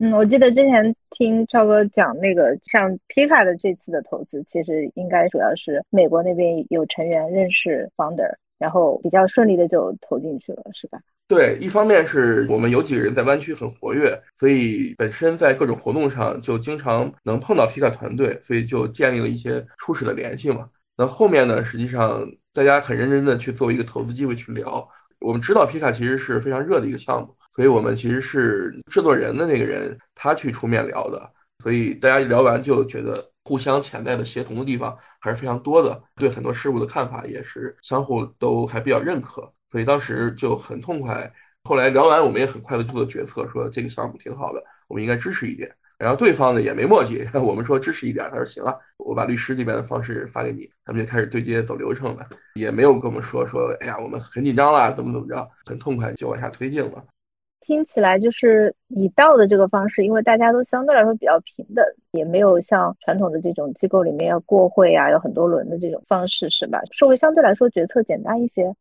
嗯，我记得之前听超哥讲那个像皮卡的这次的投资，其实应该主要是美国那边有成员认识 founder，然后比较顺利的就投进去了，是吧？对，一方面是我们有几个人在湾区很活跃，所以本身在各种活动上就经常能碰到皮卡团队，所以就建立了一些初始的联系嘛。那后面呢，实际上大家很认真的去作为一个投资机会去聊。我们知道皮卡其实是非常热的一个项目，所以我们其实是制作人的那个人他去出面聊的，所以大家一聊完就觉得互相潜在的协同的地方还是非常多的，对很多事物的看法也是相互都还比较认可。所以当时就很痛快。后来聊完，我们也很快的做了决策，说这个项目挺好的，我们应该支持一点。然后对方呢也没墨迹，我们说支持一点，他说行了，我把律师这边的方式发给你，他们就开始对接走流程了，也没有跟我们说说，哎呀，我们很紧张了，怎么怎么着，很痛快就往下推进了。听起来就是以道的这个方式，因为大家都相对来说比较平等，也没有像传统的这种机构里面要过会啊，有很多轮的这种方式，是吧？社会相对来说决策简单一些。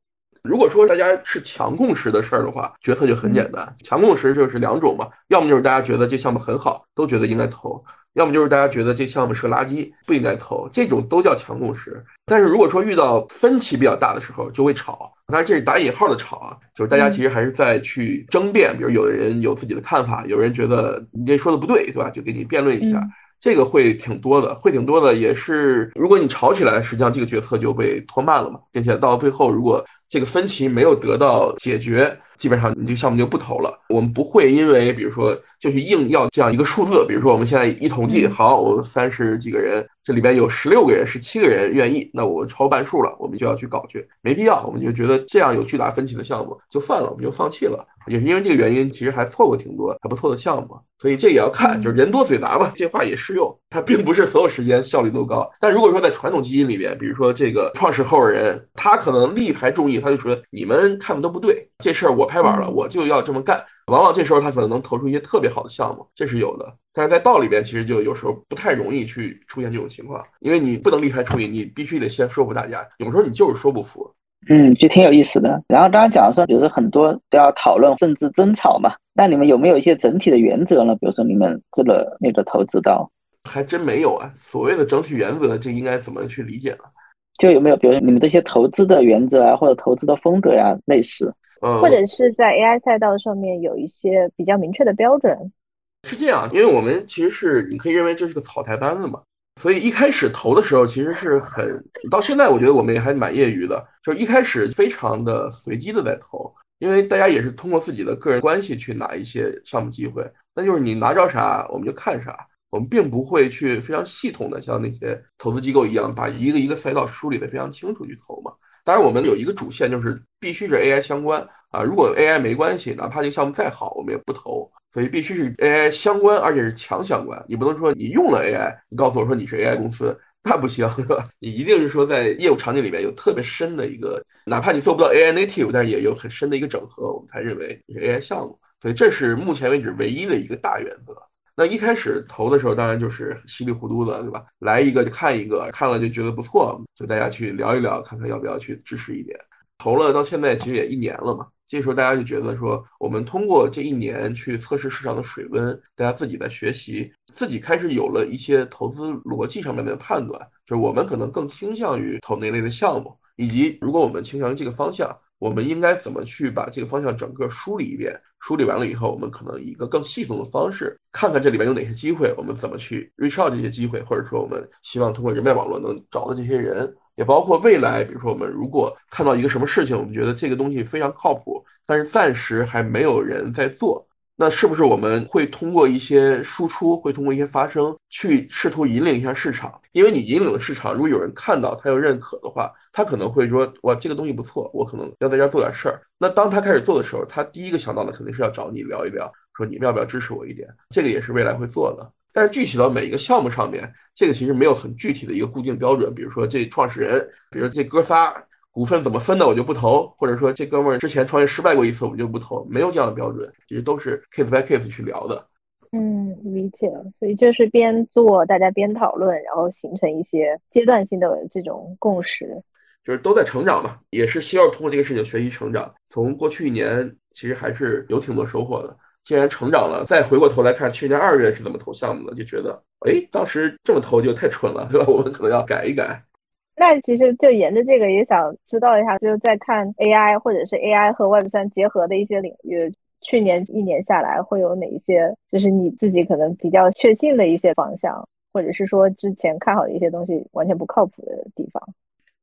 如果说大家是强共识的事儿的话，决策就很简单。强共识就是两种嘛，要么就是大家觉得这项目很好，都觉得应该投；要么就是大家觉得这项目是个垃圾，不应该投。这种都叫强共识。但是如果说遇到分歧比较大的时候，就会吵。当然这是打引号的吵啊，就是大家其实还是在去争辩。比如有的人有自己的看法，有人觉得你这说的不对，对吧？就给你辩论一下。这个会挺多的，会挺多的，也是如果你吵起来，实际上这个决策就被拖慢了嘛，并且到最后如果。这个分歧没有得到解决，基本上你这个项目就不投了。我们不会因为比如说就去硬要这样一个数字，比如说我们现在一统计，好，我们三十几个人，这里边有十六个人、十七个人愿意，那我们超半数了，我们就要去搞去，没必要。我们就觉得这样有巨大分歧的项目就算了，我们就放弃了。也是因为这个原因，其实还错过挺多还不错的项目，所以这也要看，就是人多嘴杂吧，这话也适用。它并不是所有时间效率都高，但如果说在传统基金里边，比如说这个创始合伙人，他可能力排众议，他就说你们看的都不对，这事儿我拍板了，我就要这么干。往往这时候他可能能投出一些特别好的项目，这是有的。但是在道里边，其实就有时候不太容易去出现这种情况，因为你不能力排处理，你必须得先说服大家。有时候你就是说不服。嗯，就挺有意思的。然后刚刚讲的说，比如说很多都要讨论政治争吵嘛，那你们有没有一些整体的原则呢？比如说你们这个那个投资到，还真没有啊。所谓的整体原则，这应该怎么去理解呢？就有没有比如你们这些投资的原则啊，或者投资的风格呀类似？呃，或者是在 AI 赛道上面有一些比较明确的标准？是这样，因为我们其实是你可以认为这是个草台班子嘛，所以一开始投的时候其实是很，到现在我觉得我们也还蛮业余的，就是一开始非常的随机的在投，因为大家也是通过自己的个人关系去拿一些项目机会，那就是你拿着啥我们就看啥，我们并不会去非常系统的像那些投资机构一样把一个一个赛道梳理的非常清楚去投嘛。当然，我们有一个主线，就是必须是 AI 相关啊。如果 AI 没关系，哪怕这个项目再好，我们也不投。所以必须是 AI 相关，而且是强相关。你不能说你用了 AI，你告诉我说你是 AI 公司，那不行，你一定是说在业务场景里面有特别深的一个，哪怕你做不到 AI native，但是也有很深的一个整合，我们才认为是 AI 项目。所以这是目前为止唯一的一个大原则。那一开始投的时候，当然就是稀里糊涂的，对吧？来一个就看一个，看了就觉得不错，就大家去聊一聊，看看要不要去支持一点。投了到现在其实也一年了嘛，这时候大家就觉得说，我们通过这一年去测试市场的水温，大家自己在学习，自己开始有了一些投资逻辑上面的判断，就是我们可能更倾向于投哪类的项目，以及如果我们倾向于这个方向。我们应该怎么去把这个方向整个梳理一遍？梳理完了以后，我们可能以一个更系统的方式，看看这里面有哪些机会，我们怎么去 reach out 这些机会，或者说我们希望通过人脉网络能找到这些人，也包括未来，比如说我们如果看到一个什么事情，我们觉得这个东西非常靠谱，但是暂时还没有人在做。那是不是我们会通过一些输出，会通过一些发声，去试图引领一下市场？因为你引领了市场，如果有人看到他又认可的话，他可能会说：哇，这个东西不错，我可能要在这儿做点事儿。那当他开始做的时候，他第一个想到的肯定是要找你聊一聊，说你们要不要支持我一点？这个也是未来会做的。但是具体到每一个项目上面，这个其实没有很具体的一个固定标准。比如说这创始人，比如说这哥仨。股份怎么分的，我就不投，或者说这哥们儿之前创业失败过一次，我就不投，没有这样的标准，其实都是 case by case 去聊的。嗯，理解了。所以就是边做，大家边讨论，然后形成一些阶段性的这种共识，就是都在成长嘛，也是希望通过这个事情学习成长。从过去一年，其实还是有挺多收获的。既然成长了，再回过头来看去年二月是怎么投项目的，就觉得，哎，当时这么投就太蠢了，对吧？我们可能要改一改。那其实就沿着这个也想知道一下，就是在看 AI 或者是 AI 和 Web 三结合的一些领域，去年一年下来会有哪一些，就是你自己可能比较确信的一些方向，或者是说之前看好的一些东西完全不靠谱的地方。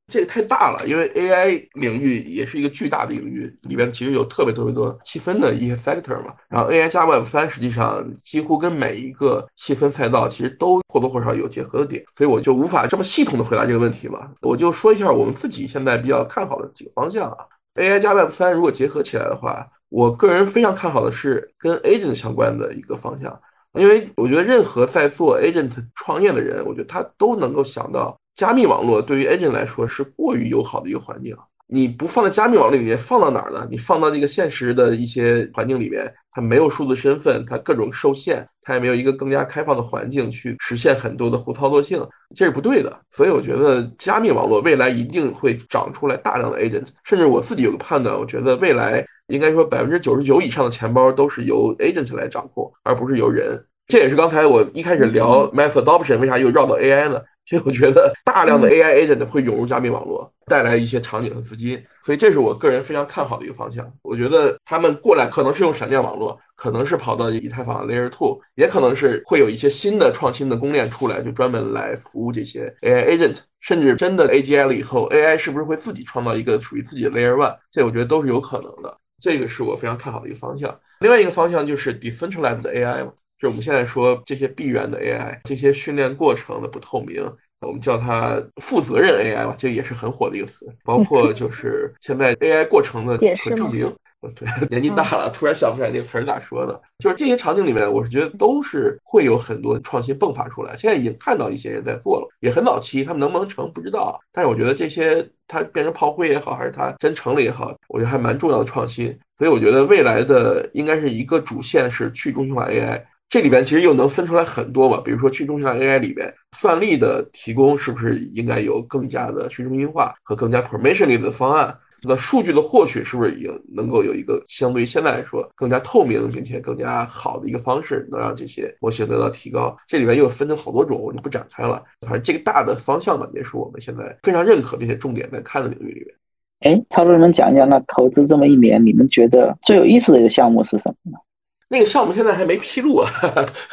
这个太大了，因为 AI 领域也是一个巨大的领域，里边其实有特别特别多细分的一些 factor 嘛。然后 AI 加 Web 三实际上几乎跟每一个细分赛道其实都或多或少有结合的点，所以我就无法这么系统的回答这个问题嘛。我就说一下我们自己现在比较看好的几个方向啊。AI 加 Web 三如果结合起来的话，我个人非常看好的是跟 agent 相关的一个方向，因为我觉得任何在做 agent 创业的人，我觉得他都能够想到。加密网络对于 agent 来说是过于友好的一个环境，你不放在加密网络里面，放到哪儿呢？你放到这个现实的一些环境里面，它没有数字身份，它各种受限，它也没有一个更加开放的环境去实现很多的互操作性，这是不对的。所以我觉得加密网络未来一定会长出来大量的 agent，甚至我自己有个判断，我觉得未来应该说百分之九十九以上的钱包都是由 agent 来掌控，而不是由人。这也是刚才我一开始聊 mass adoption 为啥又绕到 AI 呢？所以我觉得大量的 AI agent 会涌入加密网络，带来一些场景和资金，所以这是我个人非常看好的一个方向。我觉得他们过来可能是用闪电网络，可能是跑到以太坊 Layer Two，也可能是会有一些新的创新的公链出来，就专门来服务这些 AI agent，甚至真的 AGI 了以后，AI 是不是会自己创造一个属于自己的 Layer One？这我觉得都是有可能的。这个是我非常看好的一个方向。另外一个方向就是 decentralized AI 嘛。就我们现在说这些闭源的 AI，这些训练过程的不透明，我们叫它负责任 AI 吧，这也是很火的一个词。包括就 是现在 AI 过程的可证明，对，年纪大了突然想不起来那个词儿咋说的。就是这些场景里面，我是觉得都是会有很多创新迸发出来。现在已经看到一些人在做了，也很早期，他们能不能成不知道。但是我觉得这些它变成炮灰也好，还是它真成了也好，我觉得还蛮重要的创新。所以我觉得未来的应该是一个主线是去中心化 AI。这里边其实又能分出来很多吧，比如说去中心化 AI 里边算力的提供是不是应该有更加的去中心化和更加 permissionly 的方案？那数据的获取是不是已经能够有一个相对于现在来说更加透明并且更加好的一个方式，能让这些模型得到提高？这里边又分成好多种，我就不展开了。反正这个大的方向吧，也是我们现在非常认可并且重点在看的领域里面。哎，曹主任能讲一讲，那投资这么一年，你们觉得最有意思的一个项目是什么呢？那个项目现在还没披露啊。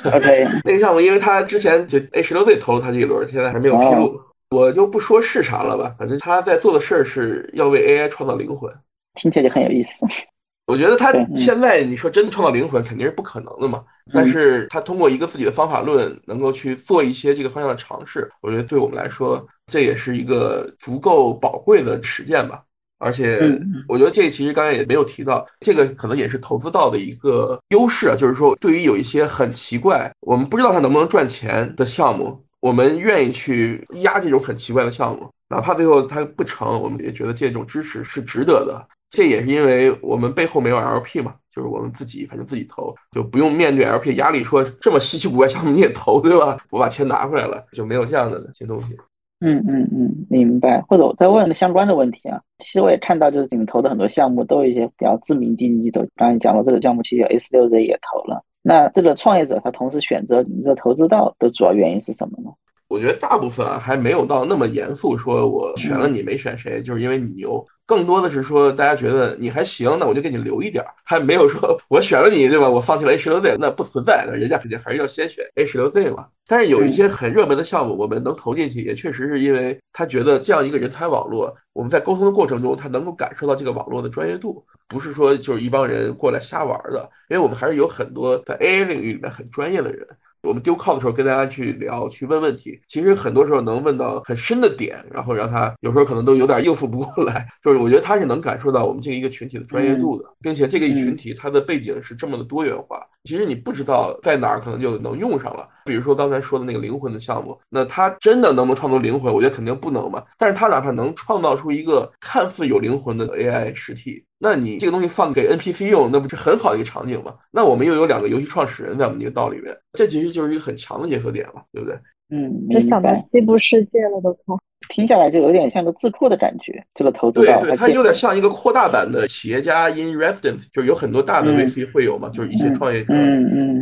OK，那个项目因为他之前就 A 十六 Z 投了他这一轮，现在还没有披露，我就不说是啥了吧。反正他在做的事儿是要为 AI 创造灵魂，听起来就很有意思。我觉得他现在你说真的创造灵魂肯定是不可能的嘛，但是他通过一个自己的方法论，能够去做一些这个方向的尝试，我觉得对我们来说这也是一个足够宝贵的实践吧。而且我觉得这其实刚才也没有提到，这个可能也是投资到的一个优势啊，就是说对于有一些很奇怪，我们不知道它能不能赚钱的项目，我们愿意去压这种很奇怪的项目，哪怕最后它不成，我们也觉得这种支持是值得的。这也是因为我们背后没有 LP 嘛，就是我们自己反正自己投，就不用面对 LP 压力，说这么稀奇古怪项目你也投对吧？我把钱拿回来了，就没有这样的些东西。嗯嗯嗯，明白。或者我再问个相关的问题啊，其实我也看到，就是你们投的很多项目都有一些比较知名经济的。刚才讲到这个项目，其实 S 六 Z 也投了。那这个创业者他同时选择你这投资道的主要原因是什么呢？我觉得大部分啊还没有到那么严肃，说我选了你没选谁，就是因为你牛。更多的是说，大家觉得你还行，那我就给你留一点儿，还没有说我选了你，对吧？我放弃了 A 十六 Z，那不存在的，人家肯定还是要先选 A 十六 Z 嘛。但是有一些很热门的项目，我们能投进去，也确实是因为他觉得这样一个人才网络，我们在沟通的过程中，他能够感受到这个网络的专业度，不是说就是一帮人过来瞎玩的，因为我们还是有很多在 AI 领域里面很专业的人。我们丢 call 的时候跟大家去聊，去问问题，其实很多时候能问到很深的点，然后让他有时候可能都有点应付不过来。就是我觉得他是能感受到我们这一个群体的专业度的，并且这个群体它的背景是这么的多元化。其实你不知道在哪儿可能就能用上了。比如说刚才说的那个灵魂的项目，那他真的能不能创造灵魂？我觉得肯定不能嘛。但是他哪怕能创造出一个看似有灵魂的 AI 实体。那你这个东西放给 NPC 用，那不是很好的一个场景吗？那我们又有两个游戏创始人在我们这个道里面，这其实就是一个很强的结合点嘛，对不对？嗯，这想到西部世界了都快。听下来就有点像个智库的感觉，这个投资对对，它有点像一个扩大版的企业家 in residence，就是有很多大的 VC 会有嘛，就是一些创业者，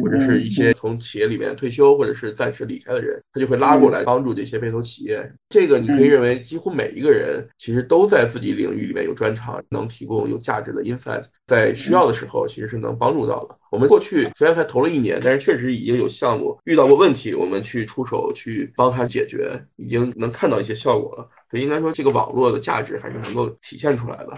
或者是一些从企业里面退休或者是暂时离开的人，他就会拉过来帮助这些被投企业。这个你可以认为，几乎每一个人其实都在自己领域里面有专长，能提供有价值的 insight，在需要的时候其实是能帮助到的。我们过去虽然才投了一年，但是确实已经有项目遇到过问题，我们去出手去帮他解决，已经能看到一些效果了。所以应该说，这个网络的价值还是能够体现出来的。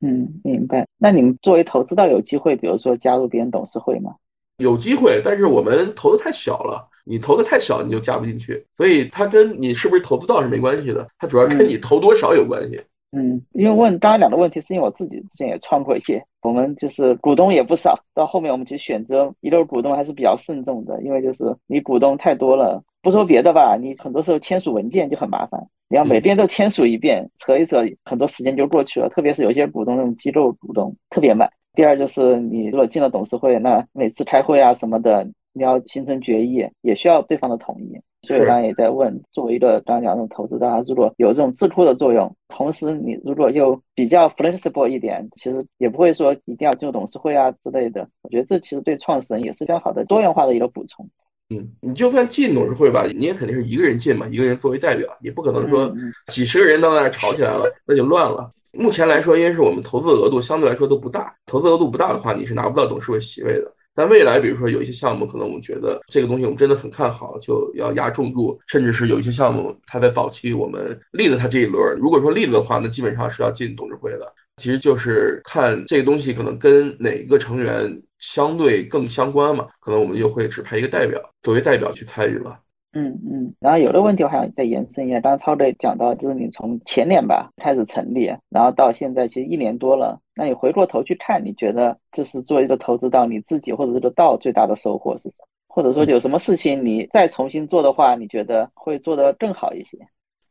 嗯，明白。那你们作为投资到有机会，比如说加入别人董事会吗？有机会，但是我们投的太小了。你投的太小，你就加不进去。所以它跟你是不是投资到是没关系的，它主要跟你投多少有关系。嗯，因为问刚刚两个问题，是因为我自己之前也创过业，我们就是股东也不少。到后面我们其实选择一对股东还是比较慎重的，因为就是你股东太多了，不说别的吧，你很多时候签署文件就很麻烦，你要每边都签署一遍，扯一扯，很多时间就过去了。特别是有些股东那种机构股东特别慢。第二就是你如果进了董事会，那每次开会啊什么的，你要形成决议，也需要对方的同意。所以刚才也在问，作为一个刚刚讲的投资大家，如果有这种智库的作用，同时你如果又比较 flexible 一点，其实也不会说一定要进入董事会啊之类的。我觉得这其实对创始人也是非常好的多元化的一个补充。嗯，你就算进董事会吧，你也肯定是一个人进嘛，一个人作为代表，也不可能说几十个人到那儿吵起来了，那就乱了。目前来说，因为是我们投资额度相对来说都不大，投资额度不大的话，你是拿不到董事会席位的。但未来，比如说有一些项目，可能我们觉得这个东西我们真的很看好，就要压重注，甚至是有一些项目，它在早期我们立了它这一轮，如果说立了的话，那基本上是要进董事会的。其实就是看这个东西可能跟哪个成员相对更相关嘛，可能我们就会指派一个代表作为代表去参与了。嗯嗯，然后有的问题我还想再延伸一下，刚刚超队讲到，就是你从前年吧开始成立，然后到现在其实一年多了，那你回过头去看，你觉得这是做一个投资到你自己或者这个道最大的收获是什么？或者说有什么事情你再重新做的话，你觉得会做得更好一些？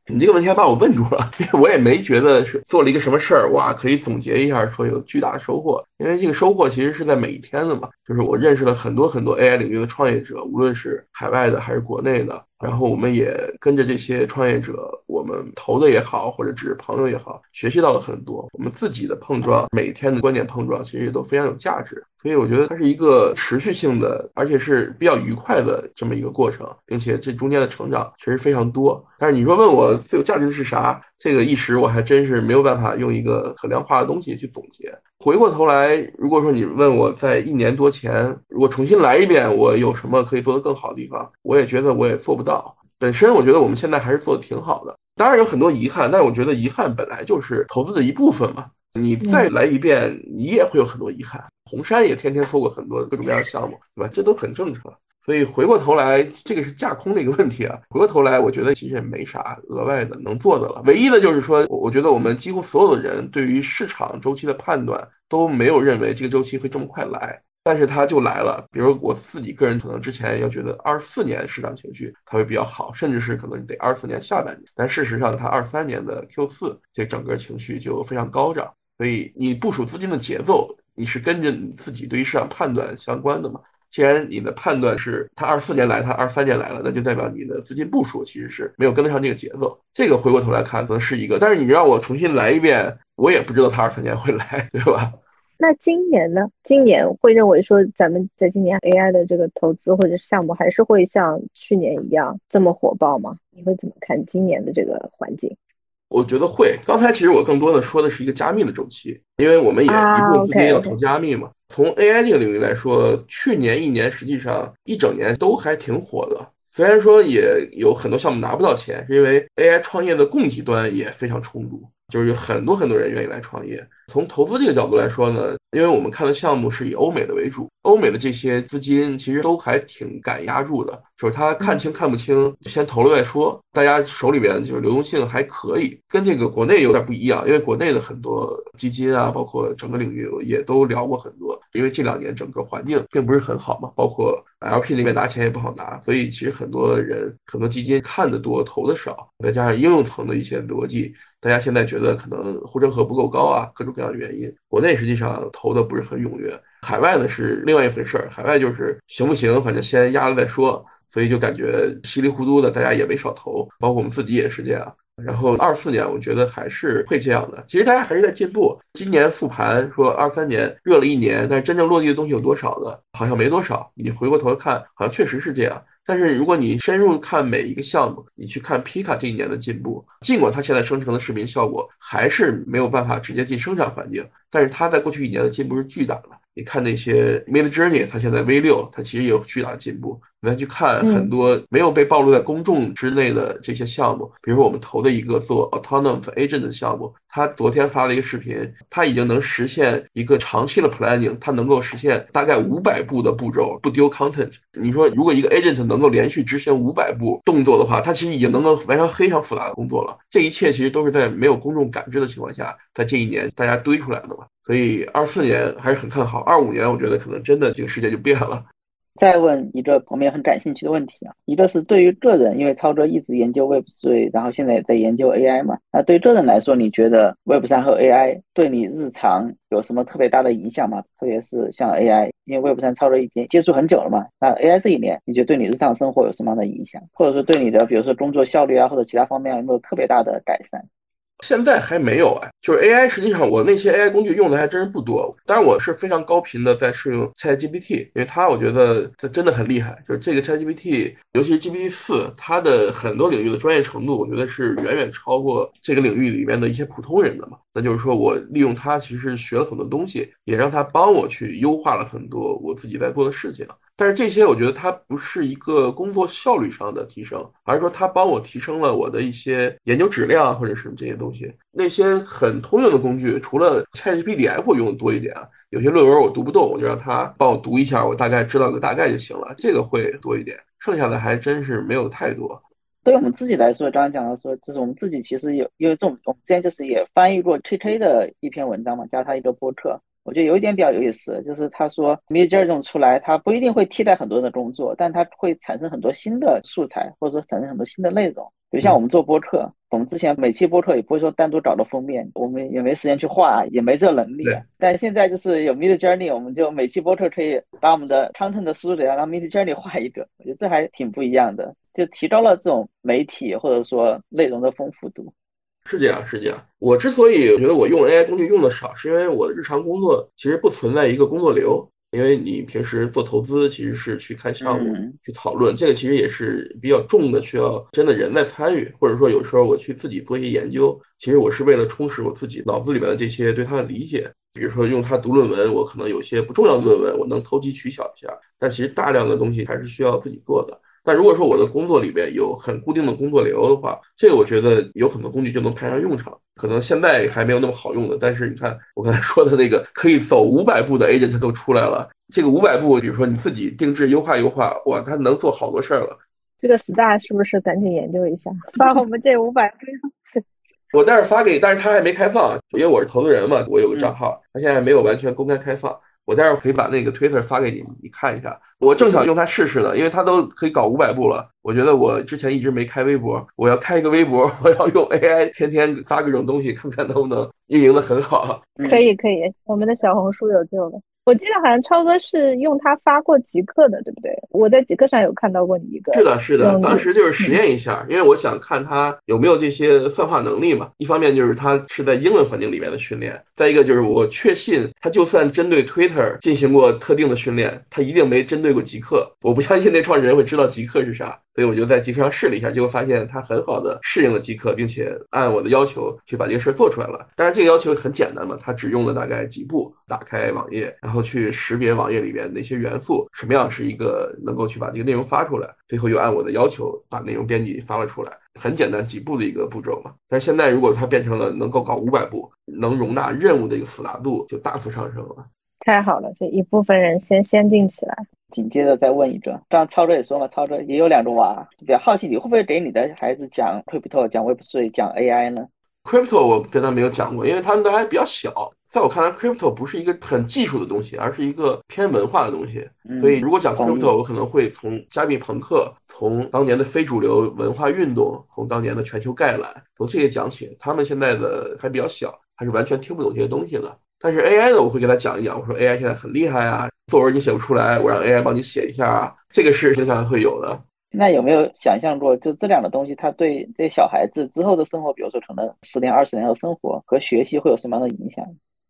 你这个问题还把我问住了，我也没觉得是做了一个什么事儿哇，可以总结一下说有巨大的收获。因为这个收获其实是在每一天的嘛。就是我认识了很多很多 AI 领域的创业者，无论是海外的还是国内的。然后我们也跟着这些创业者，我们投的也好，或者只是朋友也好，学习到了很多。我们自己的碰撞，每天的观点碰撞，其实也都非常有价值。所以我觉得它是一个持续性的，而且是比较愉快的这么一个过程，并且这中间的成长其实非常多。但是你说问我最有价值的是啥？这个一时我还真是没有办法用一个很量化的东西去总结。回过头来，如果说你问我在一年多前，如果重新来一遍，我有什么可以做得更好的地方？我也觉得我也做不到。本身我觉得我们现在还是做的挺好的，当然有很多遗憾，但是我觉得遗憾本来就是投资的一部分嘛。你再来一遍，你也会有很多遗憾。红杉也天天做过很多各种各样的项目，对吧？这都很正常。所以回过头来，这个是架空的一个问题啊。回过头来，我觉得其实也没啥额外的能做的了。唯一的就是说，我觉得我们几乎所有的人对于市场周期的判断都没有认为这个周期会这么快来。但是它就来了，比如我自己个人可能之前要觉得二四年市场情绪它会比较好，甚至是可能得二四年下半年。但事实上，它二三年的 Q 四这整个情绪就非常高涨。所以你部署资金的节奏，你是跟着你自己对于市场判断相关的嘛？既然你的判断是它二四年来，它二三年来了，那就代表你的资金部署其实是没有跟得上这个节奏。这个回过头来看，可能是一个。但是你让我重新来一遍，我也不知道它二三年会来，对吧？那今年呢？今年会认为说，咱们在今年 AI 的这个投资或者是项目，还是会像去年一样这么火爆吗？你会怎么看今年的这个环境？我觉得会。刚才其实我更多的说的是一个加密的周期，因为我们也一部分资金要投加密嘛。从 AI 这个领域来说，去年一年实际上一整年都还挺火的。虽然说也有很多项目拿不到钱，是因为 AI 创业的供给端也非常充足。就是有很多很多人愿意来创业。从投资这个角度来说呢，因为我们看的项目是以欧美的为主，欧美的这些资金其实都还挺敢压住的，就是他看清看不清，先投了再说。大家手里边就是流动性还可以，跟这个国内有点不一样，因为国内的很多基金啊，包括整个领域也都聊过很多。因为这两年整个环境并不是很好嘛，包括 LP 那边拿钱也不好拿，所以其实很多人很多基金看的多，投的少，再加上应用层的一些逻辑。大家现在觉觉得可能护城河不够高啊，各种各样的原因。国内实际上投的不是很踊跃，海外呢是另外一回事儿。海外就是行不行，反正先压了再说，所以就感觉稀里糊涂的，大家也没少投，包括我们自己也是这样。然后二四年，我觉得还是会这样的。其实大家还是在进步。今年复盘说二三年热了一年，但是真正落地的东西有多少呢？好像没多少。你回过头看，好像确实是这样。但是如果你深入看每一个项目，你去看皮卡这一年的进步，尽管它现在生成的视频效果还是没有办法直接进生产环境，但是它在过去一年的进步是巨大的。你看那些 Mid Journey，它现在 V 六，它其实也有巨大的进步。你再去看很多没有被暴露在公众之内的这些项目，比如说我们投的一个做 Autonomous Agent 的项目，他昨天发了一个视频，他已经能实现一个长期的 Planning，他能够实现大概五百步的步骤不丢 Content。你说如果一个 Agent 能够连续执行五百步动作的话，它其实已经能够完成非常复杂的工作了。这一切其实都是在没有公众感知的情况下，在这一年大家堆出来的嘛。所以二四年还是很看好，二五年我觉得可能真的这个世界就变了。再问一个我们也很感兴趣的问题啊，一个是对于个人，因为超哥一直研究 Web 3，然后现在也在研究 AI 嘛。那对于个人来说，你觉得 Web 3和 AI 对你日常有什么特别大的影响吗？特别是像 AI，因为 Web 3超哥已经接触很久了嘛。那 AI 这一年，你觉得对你日常生活有什么样的影响，或者说对你的比如说工作效率啊，或者其他方面有没有特别大的改善？现在还没有哎，就是 AI，实际上我那些 AI 工具用的还真是不多。当然我是非常高频的在试用 ChatGPT，因为它我觉得它真的很厉害。就是这个 ChatGPT，尤其是 GPT 四，它的很多领域的专业程度，我觉得是远远超过这个领域里面的一些普通人的嘛。那就是说我利用它，其实学了很多东西，也让它帮我去优化了很多我自己在做的事情。但是这些我觉得它不是一个工作效率上的提升，而是说它帮我提升了我的一些研究质量或者是这些东西。那些很通用的工具，除了 ChatGPT 用的多一点啊，有些论文我读不懂，我就让它帮我读一下，我大概知道个大概就行了，这个会多一点。剩下的还真是没有太多。对我们自己来说，刚刚讲到说，就是我们自己其实有，因为这种我们之前就是也翻译过 KK 的一篇文章嘛，加他一个播客。我觉得有一点比较有意思，就是他说 Midjourney 这种出来，它不一定会替代很多人的工作，但它会产生很多新的素材，或者说产生很多新的内容。比如像我们做播客，我们之前每期播客也不会说单独找到封面，我们也没时间去画，也没这能力。对。但现在就是有 Mid Journey，我们就每期播客可以把我们的 content 的输入点让 Mid Journey 画一个，我觉得这还挺不一样的，就提高了这种媒体或者说内容的丰富度。是这样，是这样。我之所以觉得我用 AI 工具用的少，是因为我的日常工作其实不存在一个工作流。因为你平时做投资，其实是去看项目、去讨论，这个其实也是比较重的，需要真的人在参与，或者说有时候我去自己做一些研究，其实我是为了充实我自己脑子里面的这些对它的理解。比如说用它读论文，我可能有些不重要的论文，我能投机取巧一下，但其实大量的东西还是需要自己做的。但如果说我的工作里边有很固定的工作流的话，这个我觉得有很多工具就能派上用场。可能现在还没有那么好用的，但是你看我刚才说的那个可以走五百步的 agent 都出来了。这个五百步，比如说你自己定制优化优化，哇，它能做好多事儿了。这个 star 是不是赶紧研究一下，把我们这五百步？我待会儿发给你，但是他还没开放，因为我是投资人嘛，我有个账号，他现在还没有完全公开开放。我待会儿可以把那个 Twitter 发给你，你看一下。我正想用它试试呢，因为它都可以搞五百步了。我觉得我之前一直没开微博，我要开一个微博，我要用 AI 天天发各种东西，看看能不能运营的很好。可以可以，我们的小红书有救了。我记得好像超哥是用它发过极客的，对不对？我在极客上有看到过你一个。是的，是的，当时就是实验一下，因为我想看它有没有这些泛化能力嘛。一方面就是它是在英文环境里面的训练，再一个就是我确信它就算针对 Twitter 进行过特定的训练，它一定没针对过极客。我不相信那创始人会知道极客是啥。所以我就在极客上试了一下，结果发现它很好的适应了极客，并且按我的要求去把这个事儿做出来了。当然，这个要求很简单嘛，它只用了大概几步，打开网页，然后去识别网页里边哪些元素，什么样是一个能够去把这个内容发出来。最后又按我的要求把内容编辑发了出来，很简单几步的一个步骤嘛。但现在如果它变成了能够搞五百步，能容纳任务的一个复杂度就大幅上升了。太好了，这一部分人先先进起来。紧接着再问一个，刚刚超哥也说嘛，超哥也有两个娃，比较好奇你会不会给你的孩子讲 crypto、讲 Web3、讲 AI 呢？crypto 我跟他没有讲过，因为他们都还比较小。在我看来，crypto 不是一个很技术的东西，而是一个偏文化的东西。所以如果讲 crypto，我可能会从加密朋克、从当年的非主流文化运动、从当年的全球概览，从这些讲起。他们现在的还比较小，还是完全听不懂这些东西的。但是 AI 呢，我会给他讲一讲，我说 AI 现在很厉害啊，作文你写不出来，我让 AI 帮你写一下啊，这个是经常会有的。那有没有想象过，就这两个东西，它对这小孩子之后的生活，比如说可能十年、二十年的生活和学习会有什么样的影响？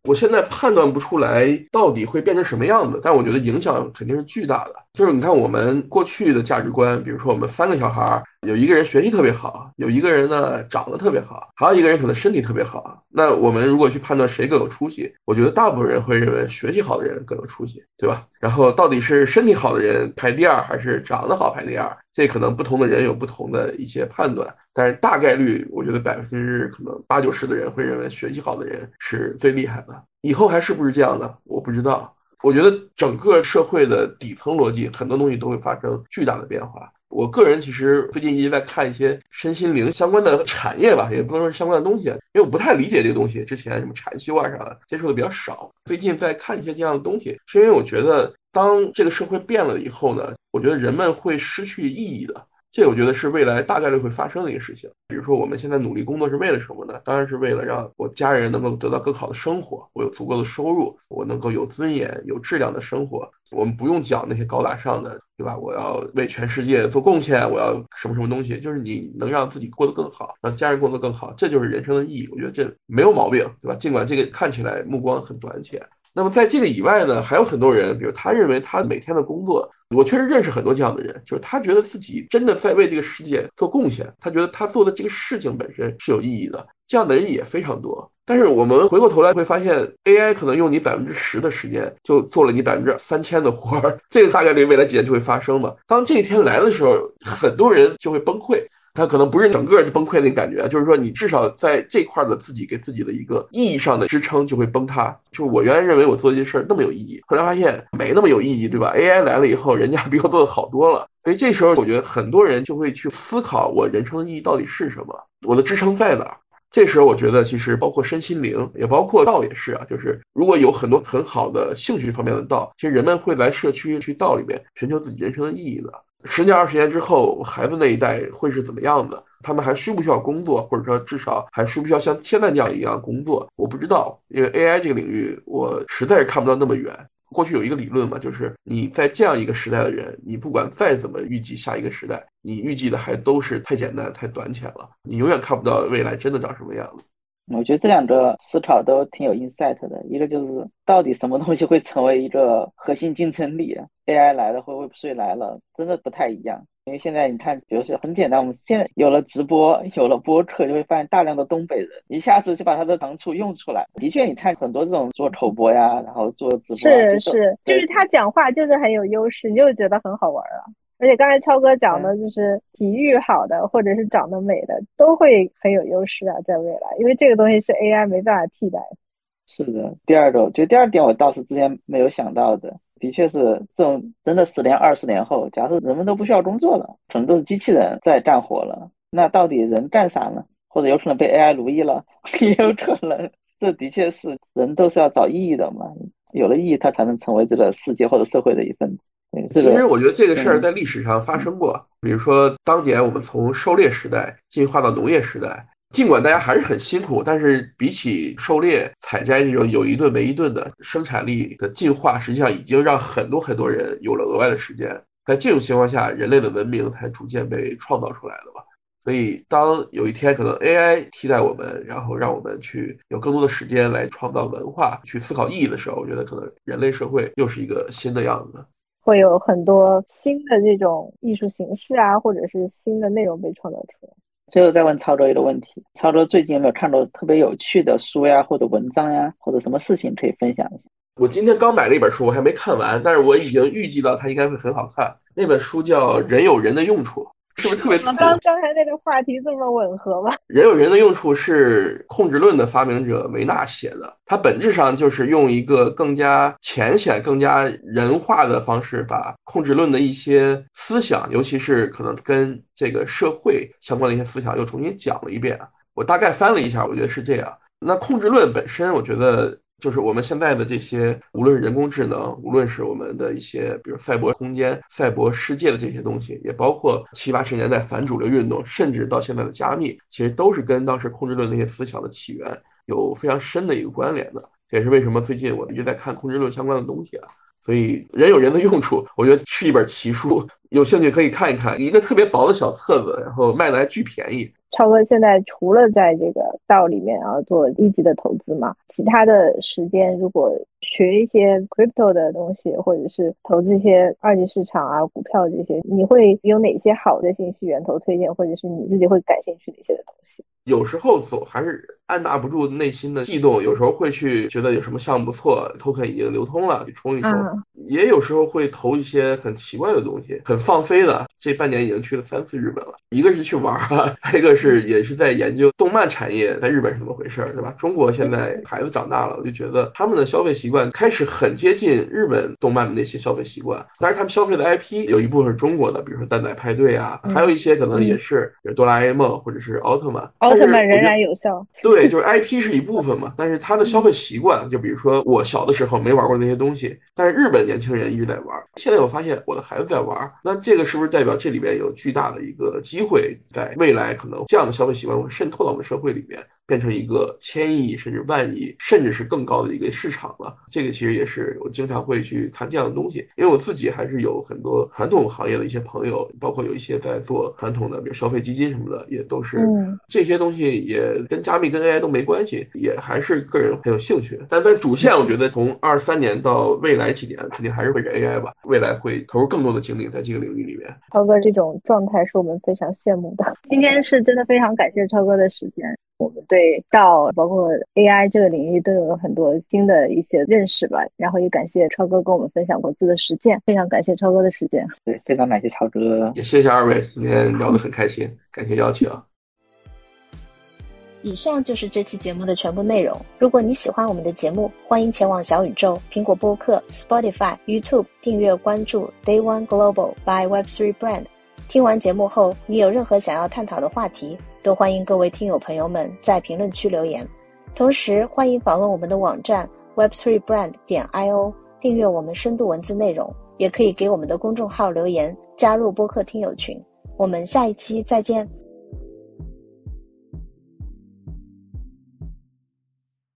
我现在判断不出来到底会变成什么样子，但我觉得影响肯定是巨大的。就是你看我们过去的价值观，比如说我们三个小孩，有一个人学习特别好，有一个人呢长得特别好，还有一个人可能身体特别好。那我们如果去判断谁更有出息，我觉得大部分人会认为学习好的人更有出息，对吧？然后到底是身体好的人排第二，还是长得好排第二？这可能不同的人有不同的一些判断，但是大概率，我觉得百分之可能八九十的人会认为学习好的人是最厉害的。以后还是不是这样的，我不知道。我觉得整个社会的底层逻辑，很多东西都会发生巨大的变化。我个人其实最近一直在看一些身心灵相关的产业吧，也不能说是相关的东西，因为我不太理解这个东西。之前什么禅修啊啥的，接触的比较少。最近在看一些这样的东西，是因为我觉得，当这个社会变了以后呢，我觉得人们会失去意义的。这我觉得是未来大概率会发生的一个事情。比如说，我们现在努力工作是为了什么呢？当然是为了让我家人能够得到更好的生活，我有足够的收入，我能够有尊严、有质量的生活。我们不用讲那些高大上的，对吧？我要为全世界做贡献，我要什么什么东西？就是你能让自己过得更好，让家人过得更好，这就是人生的意义。我觉得这没有毛病，对吧？尽管这个看起来目光很短浅。那么在这个以外呢，还有很多人，比如他认为他每天的工作，我确实认识很多这样的人，就是他觉得自己真的在为这个世界做贡献，他觉得他做的这个事情本身是有意义的，这样的人也非常多。但是我们回过头来会发现，AI 可能用你百分之十的时间就做了你百分之三千的活儿，这个大概率未来几年就会发生嘛。当这一天来的时候，很多人就会崩溃。他可能不是整个就崩溃那感觉，就是说你至少在这块的自己给自己的一个意义上的支撑就会崩塌。就是我原来认为我做这些事儿那么有意义，后来发现没那么有意义，对吧？AI 来了以后，人家比我做的好多了。所以这时候我觉得很多人就会去思考我人生的意义到底是什么，我的支撑在哪？这时候我觉得其实包括身心灵，也包括道也是啊，就是如果有很多很好的兴趣方面的道，其实人们会来社区去道里面寻求自己人生的意义的。十年、二十年之后，孩子那一代会是怎么样的？他们还需不需要工作，或者说至少还需不需要像现在这样一样工作？我不知道，因为 AI 这个领域，我实在是看不到那么远。过去有一个理论嘛，就是你在这样一个时代的人，你不管再怎么预计下一个时代，你预计的还都是太简单、太短浅了，你永远看不到未来真的长什么样子。我觉得这两个思考都挺有 insight 的，一个就是到底什么东西会成为一个核心竞争力？AI 来了会 Web3 来了，真的不太一样。因为现在你看，比如说很简单，我们现在有了直播，有了播客，就会发现大量的东北人一下子就把他的长处用出来。的确，你看很多这种做口播呀，然后做直播，是是，就是他讲话就是很有优势，你就觉得很好玩啊。而且刚才超哥讲的，就是体育好的或者是长得美的，都会很有优势啊，在未来，因为这个东西是 AI 没办法替代。是的，第二个，就第二点，我倒是之前没有想到的。的确是这种，真的十年、二十年后，假设人们都不需要工作了，可能都是机器人在干活了，那到底人干啥呢？或者有可能被 AI 奴役了，也有可能。这的确是人都是要找意义的嘛，有了意义，他才能成为这个世界或者社会的一份子。其实我觉得这个事儿在历史上发生过，比如说当年我们从狩猎时代进化到农业时代。尽管大家还是很辛苦，但是比起狩猎、采摘这种有一顿没一顿的生产力的进化，实际上已经让很多很多人有了额外的时间。在这种情况下，人类的文明才逐渐被创造出来的吧。所以，当有一天可能 AI 替代我们，然后让我们去有更多的时间来创造文化、去思考意义的时候，我觉得可能人类社会又是一个新的样子，会有很多新的这种艺术形式啊，或者是新的内容被创造出来。最后再问曹卓一个问题：曹卓最近有没有看到特别有趣的书呀，或者文章呀，或者什么事情可以分享一下？我今天刚买了一本书，我还没看完，但是我已经预计到它应该会很好看。那本书叫《人有人的用处》。是不是特别？刚刚才那个话题这么吻合吗？人有人的用处是控制论的发明者维纳写的，它本质上就是用一个更加浅显、更加人化的方式，把控制论的一些思想，尤其是可能跟这个社会相关的一些思想，又重新讲了一遍。我大概翻了一下，我觉得是这样。那控制论本身，我觉得。就是我们现在的这些，无论是人工智能，无论是我们的一些，比如赛博空间、赛博世界的这些东西，也包括七八十年代反主流运动，甚至到现在的加密，其实都是跟当时控制论那些思想的起源有非常深的一个关联的。这也是为什么最近我一直在看控制论相关的东西啊。所以人有人的用处，我觉得是一本奇书，有兴趣可以看一看，一个特别薄的小册子，然后卖的还巨便宜。超哥现在除了在这个道里面啊做一级的投资嘛，其他的时间如果学一些 crypto 的东西，或者是投资一些二级市场啊股票这些，你会有哪些好的信息源头推荐，或者是你自己会感兴趣哪些的东西？有时候总还是按捺不住内心的悸动，有时候会去觉得有什么项目不错，token 已经流通了，去冲一冲。也有时候会投一些很奇怪的东西，很放飞的。这半年已经去了三次日本了，一个是去玩儿，还一个是也是在研究动漫产业在日本是怎么回事，对吧？中国现在孩子长大了，我就觉得他们的消费习惯开始很接近日本动漫的那些消费习惯。但是他们消费的 IP 有一部分是中国的，比如说蛋仔派对啊，还有一些可能也是比如哆啦 A 梦或者是奥特曼。奥特曼仍然有效。对，就是 IP 是一部分嘛，但是他的消费习惯，就比如说我小的时候没玩过那些东西，但是日本年轻人一直在玩。现在我发现我的孩子在玩，那这个是不是代表这里边有巨大的一个机会，在未来可能这样的消费习惯会渗透到我们社会里面？变成一个千亿甚至万亿，甚至是更高的一个市场了。这个其实也是我经常会去看这样的东西，因为我自己还是有很多传统行业的一些朋友，包括有一些在做传统的，比如消费基金什么的，也都是这些东西也跟加密跟 AI 都没关系，也还是个人很有兴趣。但但主线，我觉得从二三年到未来几年，肯定还是会是 AI 吧。未来会投入更多的精力在这个领域里面。超哥这种状态是我们非常羡慕的。今天是真的非常感谢超哥的时间。我们对道包括 AI 这个领域都有了很多新的一些认识吧，然后也感谢超哥跟我们分享过自己的实践，非常感谢超哥的时间。对，非常感谢超哥，也谢谢二位，今天聊得很开心，感谢邀请。以上就是这期节目的全部内容。如果你喜欢我们的节目，欢迎前往小宇宙、苹果播客、Spotify、YouTube 订阅关注 Day One Global by Web Three Brand。听完节目后，你有任何想要探讨的话题？都欢迎各位听友朋友们在评论区留言，同时欢迎访问我们的网站 web three brand 点 io，订阅我们深度文字内容，也可以给我们的公众号留言，加入播客听友群。我们下一期再见。